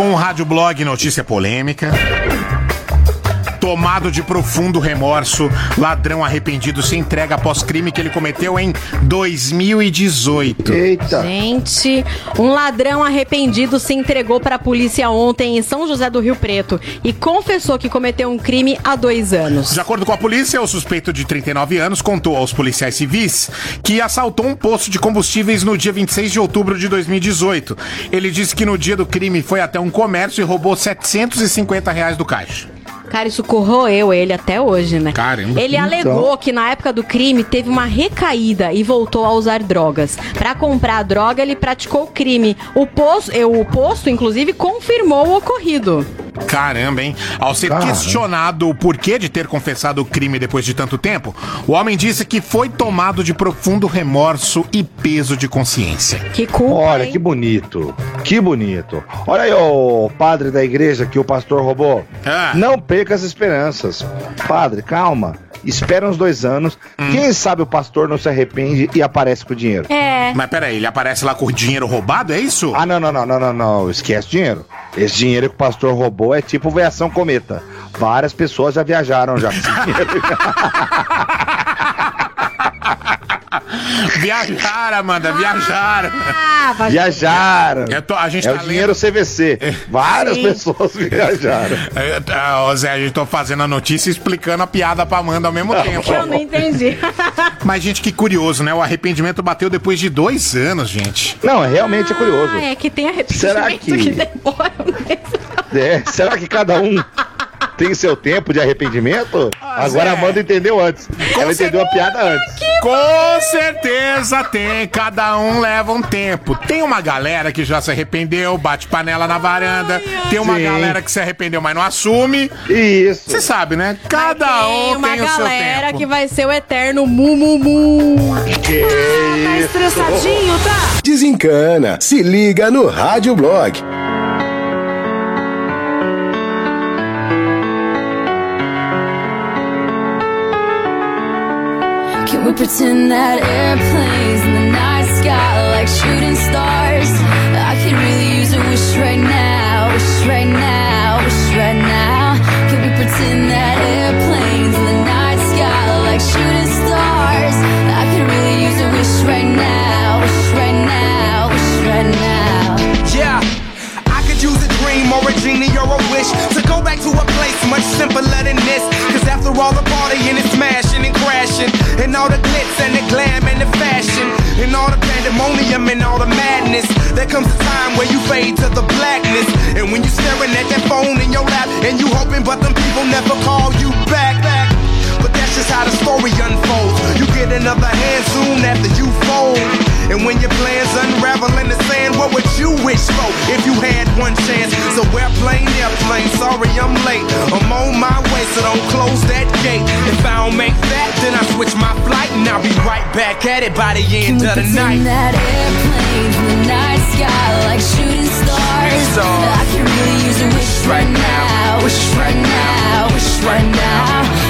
Com o Rádio Blog Notícia Polêmica. Tomado de profundo remorso, ladrão arrependido se entrega após crime que ele cometeu em 2018. Eita. Gente, um ladrão arrependido se entregou para a polícia ontem em São José do Rio Preto e confessou que cometeu um crime há dois anos. De acordo com a polícia, o suspeito de 39 anos contou aos policiais civis que assaltou um posto de combustíveis no dia 26 de outubro de 2018. Ele disse que no dia do crime foi até um comércio e roubou 750 reais do caixa. Cara, isso corroeu ele até hoje, né? Caramba. Ele Então. alegou que na época do crime teve uma recaída e voltou a usar drogas. Pra comprar a droga, ele praticou o crime. O posto, o posto inclusive, confirmou o ocorrido. Caramba, hein? Ao ser Caramba. questionado o porquê de ter confessado o crime depois de tanto tempo, o homem disse que foi tomado de profundo remorso e peso de consciência. Que culpa, Olha, hein? que bonito. Que bonito. Olha aí, o padre da igreja que o pastor roubou. Ah. Não perca as esperanças. Padre, calma. Espera uns dois anos. Hum. Quem sabe o pastor não se arrepende e aparece com o dinheiro. É. Mas peraí, ele aparece lá com o dinheiro roubado, é isso? Ah, não, não, não, não, não, não. Esquece dinheiro. Esse dinheiro que o pastor roubou é tipo veação cometa. Várias pessoas já viajaram já com esse dinheiro. Viajaram, Amanda, viajaram. Ah, vai- Viajaram. Eu tô- a gente é tá o dinheiro CVC. Várias Sim. pessoas viajaram. É, tá, Ô Zé, a gente tô fazendo a notícia e explicando a piada pra Amanda ao mesmo tempo. Eu não entendi. Mas, gente, que curioso, né? O arrependimento bateu depois de dois anos, gente. Não, realmente é curioso. Ah, é que tem arrependimento Será que- que demora mesmo. É, será que cada um tem seu tempo de arrependimento? Ah, Agora Zé. a Amanda entendeu antes. Ela entendeu a piada antes. Com certeza tem, cada um leva um tempo. Tem uma galera que já se arrependeu, bate panela na varanda. Tem uma Sim. galera que se arrependeu, mas não assume. Isso. Você sabe, né? Cada tem um uma tem o seu galera tempo. que vai ser o eterno mumumu. Que Tá isso? estressadinho, tá? Desencana. Se liga no Rádio Blog. Pretend that airplanes in the night sky like shooting stars? I could really use a wish right now, wish right now, wish right now. Can we pretend that airplanes in the night sky like shooting stars? I could really use a wish right now, wish right now, wish right now. Yeah, I could use a dream or a genie or a wish to go back to a place much simpler than this. Cause after all the partying and smashing and crashing, and all the and all the pandemonium and all the madness, there comes a time where you fade to the blackness. And when you're staring at that phone in your lap, and you hoping, but them people never call you back. Just how the story unfolds. You get another hand soon after you fold. And when your plans unravel in the sand, what would you wish for if you had one chance? So airplane, airplane, sorry I'm late. I'm on my way, so don't close that gate. If I don't make that, then I switch my flight and I'll be right back at it by the end of the night. that airplanes in the night sky like shooting stars? stars. I can really use a wish right now, right now, wish right now. Can we pretend that airplanes in the night sky are like shooting stars? I can really use a wish right now, wish right now,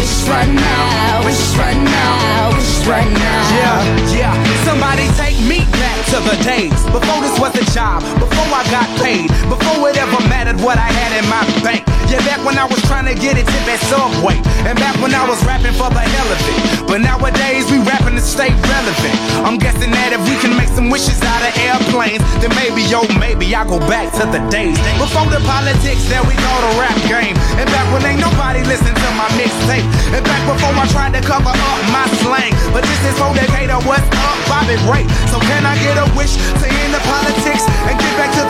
wish right now. Wish run now. Wish right now. Yeah, yeah. Somebody take me back to the days before this was a job, before I got paid, before it ever mattered what I had in my bank. Yeah, back when I was trying to get a tip at Subway, and back when I was rapping for the hell of it. But nowadays we rapping to stay relevant. I'm guessing that if we can make some wishes out of airplanes, then maybe, yo, maybe I go back to the days before the politics that we call the rap game, and back when ain't nobody listen to my mixtape, and back before I tried to cover up my slang. But this is for Decatur, what's up, Bobby Ray? So can I get a wish to end the politics and get back to the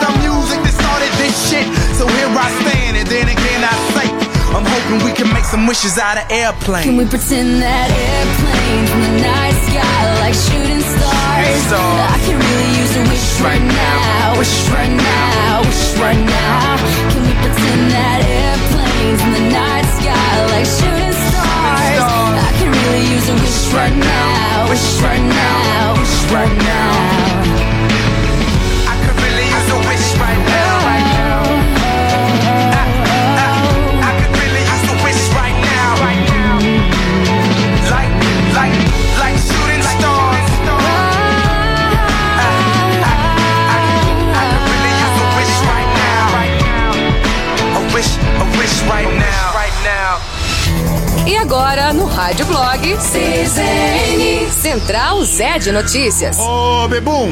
can wishes out of airplanes. Can we pretend that airplanes in the night sky like shooting stars? stars. I can really use a wish right now, wish right now, wish right now. Can we pretend that airplanes in the night sky like shooting stars? I can really use a wish right now, wish right now, wish right now. E agora, no Rádio Blog, CZN, Central Zé de Notícias. Ô, Bebum!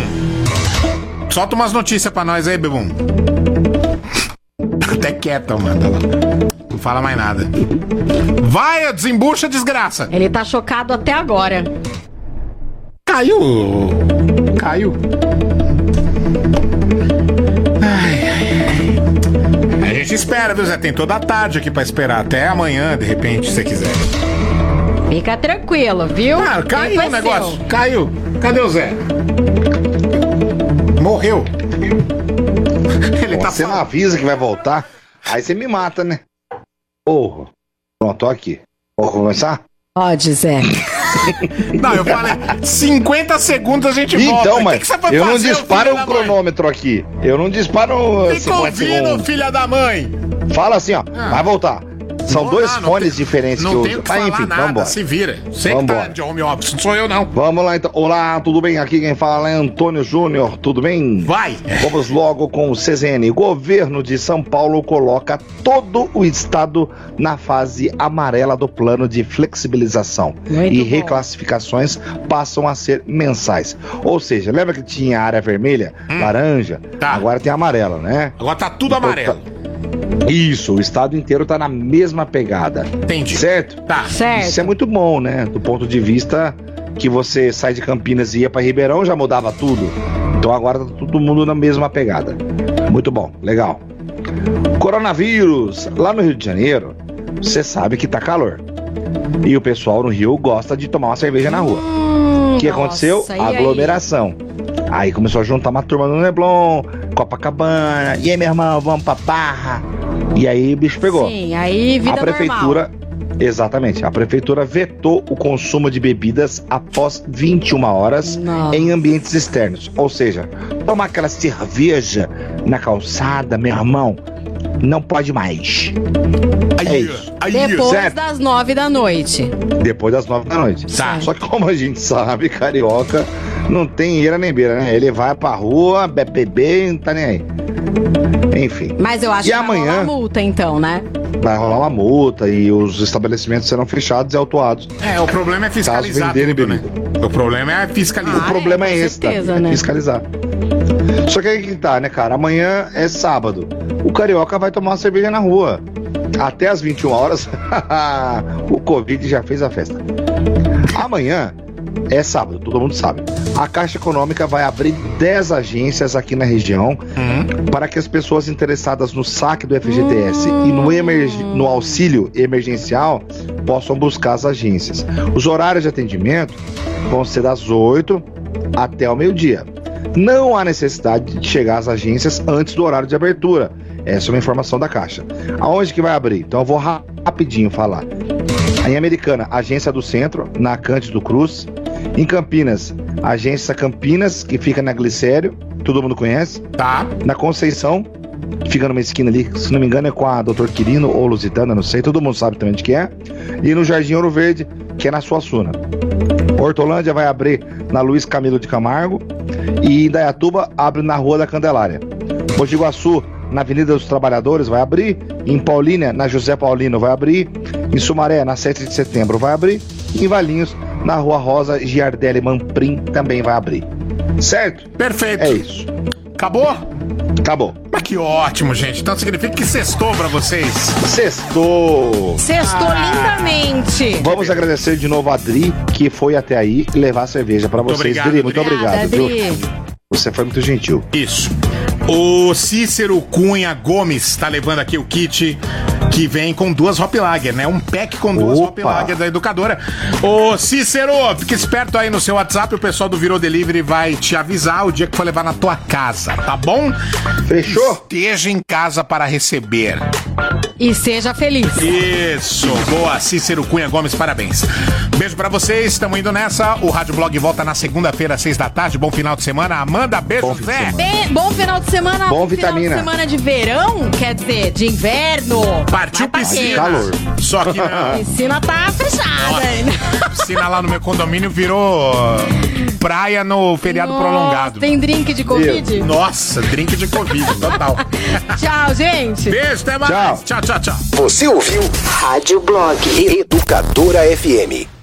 Solta umas notícias pra nós aí, Bebum. Até quieto, mano. Não fala mais nada. Vai, desembucha, desgraça. Ele tá chocado até agora. Caiu. Caiu. Espera, viu, Zé? Tem toda a tarde aqui pra esperar. Até amanhã, de repente, se você quiser. Fica tranquilo, viu? Ah, caiu é o negócio. seu. Caiu. Cadê o Zé? Morreu. Ele tá Você não avisa que vai voltar, aí você me mata, né? Porra. Pronto, tô aqui. Vou começar? Pode, Zé. Não, eu falei 50 segundos a gente volta. Então, mas que que eu não disparo o cronômetro aqui. Eu não disparo Fica 50 ouvindo, segundos. filha da mãe. Fala assim, ó. Ah. Vai voltar. São Não, dois não, não fones diferentes Não que eu uso. que falar enfim, nada, vambora. se vira. Você que tá Vambora. de home office, não sou eu não. Vamos lá então. Olá, tudo bem? Aqui quem fala é Antônio Júnior, tudo bem? Vai! Vamos logo com o CZN. Governo de São Paulo coloca todo o estado na fase amarela do plano de flexibilização. Muito e bom. reclassificações passam a ser mensais. Ou seja, lembra que tinha área vermelha, laranja? Agora tem amarela, né? Agora tá tudo Então, amarelo. Isso, o estado inteiro tá na mesma pegada. Entendi. Certo? Tá. Certo. Isso é muito bom, né? Do ponto de vista que você sai de Campinas e ia pra Ribeirão, já mudava tudo. Então agora tá todo mundo na mesma pegada. Muito bom, legal. Coronavírus. Lá no Rio de Janeiro, você sabe que tá calor. E o pessoal no Rio gosta de tomar uma cerveja na rua. O que aconteceu? e aí? Aglomeração. Aí começou a juntar uma turma no Neblon, Copacabana. E aí, meu irmão, vamos pra Barra. E aí, o bicho pegou. Sim, aí vida a prefeitura, normal. exatamente, a prefeitura vetou o consumo de bebidas após 21 horas Nossa. em ambientes externos. Ou seja, tomar aquela cerveja na calçada, meu irmão, não pode mais. é isso. Depois Certo? das nove da noite. Depois das nove da noite. Tá. Só que como a gente sabe, carioca não tem ira nem beira, né? Ele vai pra rua, bebe, bebe, não tá nem aí. Enfim. Mas eu acho E que vai amanhã? rolar multa, então, né? Vai rolar uma multa e os estabelecimentos serão fechados e autuados. É, o problema é fiscalizar venderem tudo, né? O problema é fiscalizar. o problema é, com esse, tá? certeza, É né? fiscalizar. Só que aí que tá, né, cara? Amanhã é sábado. O carioca vai tomar uma cerveja na rua. Até às 21 horas, o Covid já fez a festa. Amanhã é sábado, todo mundo sabe. A Caixa Econômica vai abrir 10 agências aqui na região para que as pessoas interessadas no saque do FGTS e no, no auxílio emergencial possam buscar as agências. Os horários de atendimento vão ser das 8 até o meio-dia. Não há necessidade de chegar às agências antes do horário de abertura. Essa é uma informação da Caixa. Aonde que vai abrir? Então eu vou ra- rapidinho falar. Em Americana, Agência do Centro, na Cândido Cruz. Em Campinas, Agência Campinas, que fica na Glicério, todo mundo conhece. Tá. Na Conceição, que fica numa esquina ali, se não me engano é com a Dr. Quirino ou Lusitana, não sei, todo mundo sabe também de que é. E no Jardim Ouro Verde, que é na Suassuna. Hortolândia vai abrir na Luiz Camilo de Camargo e Indaiatuba abre na Rua da Candelária. Mogi Guaçu, na Avenida dos Trabalhadores, vai abrir. Em Paulínia, na José Paulino, vai abrir. Em Sumaré, na 7 de setembro, vai abrir. E em Valinhos, na Rua Rosa Giardelli Manprim, também vai abrir. Certo? Perfeito. É isso. Acabou? Acabou. Mas que ótimo, gente. Então significa que sextou pra vocês. Sextou! Sextou lindamente. Vamos agradecer de novo a Adri, que foi até aí levar cerveja pra vocês. obrigado, Adri, muito obrigado? Adri. Você foi muito gentil. Isso. O Cícero Cunha Gomes tá levando aqui o kit que vem com duas Hop Lager, né? Um pack com duas Opa. Hop Lager da educadora. Ô Cícero, fica esperto aí no seu WhatsApp, o pessoal do Virou Delivery vai te avisar o dia que for levar na tua casa, tá bom? Fechou? Esteja em casa para receber. E seja feliz. Isso, boa, Cícero Cunha Gomes, parabéns. Beijo pra vocês, estamos indo nessa. O Rádio Blog volta na segunda-feira, às seis da tarde. Bom final de semana. Amanda, beijo, Zé. Bem- bom final de semana. Bom final vitamina. de semana de verão, quer dizer, de inverno. Partiu Vai pra piscina. Calor. Só que. A piscina tá fechada ainda. A piscina lá no meu condomínio virou praia no feriado Nossa, prolongado. Tem drink de Covid? Nossa, drink de Covid, total. Tchau, gente. Beijo, até mais. Tchau, tchau, tchau. Você ouviu Rádio Blog Educadora FM.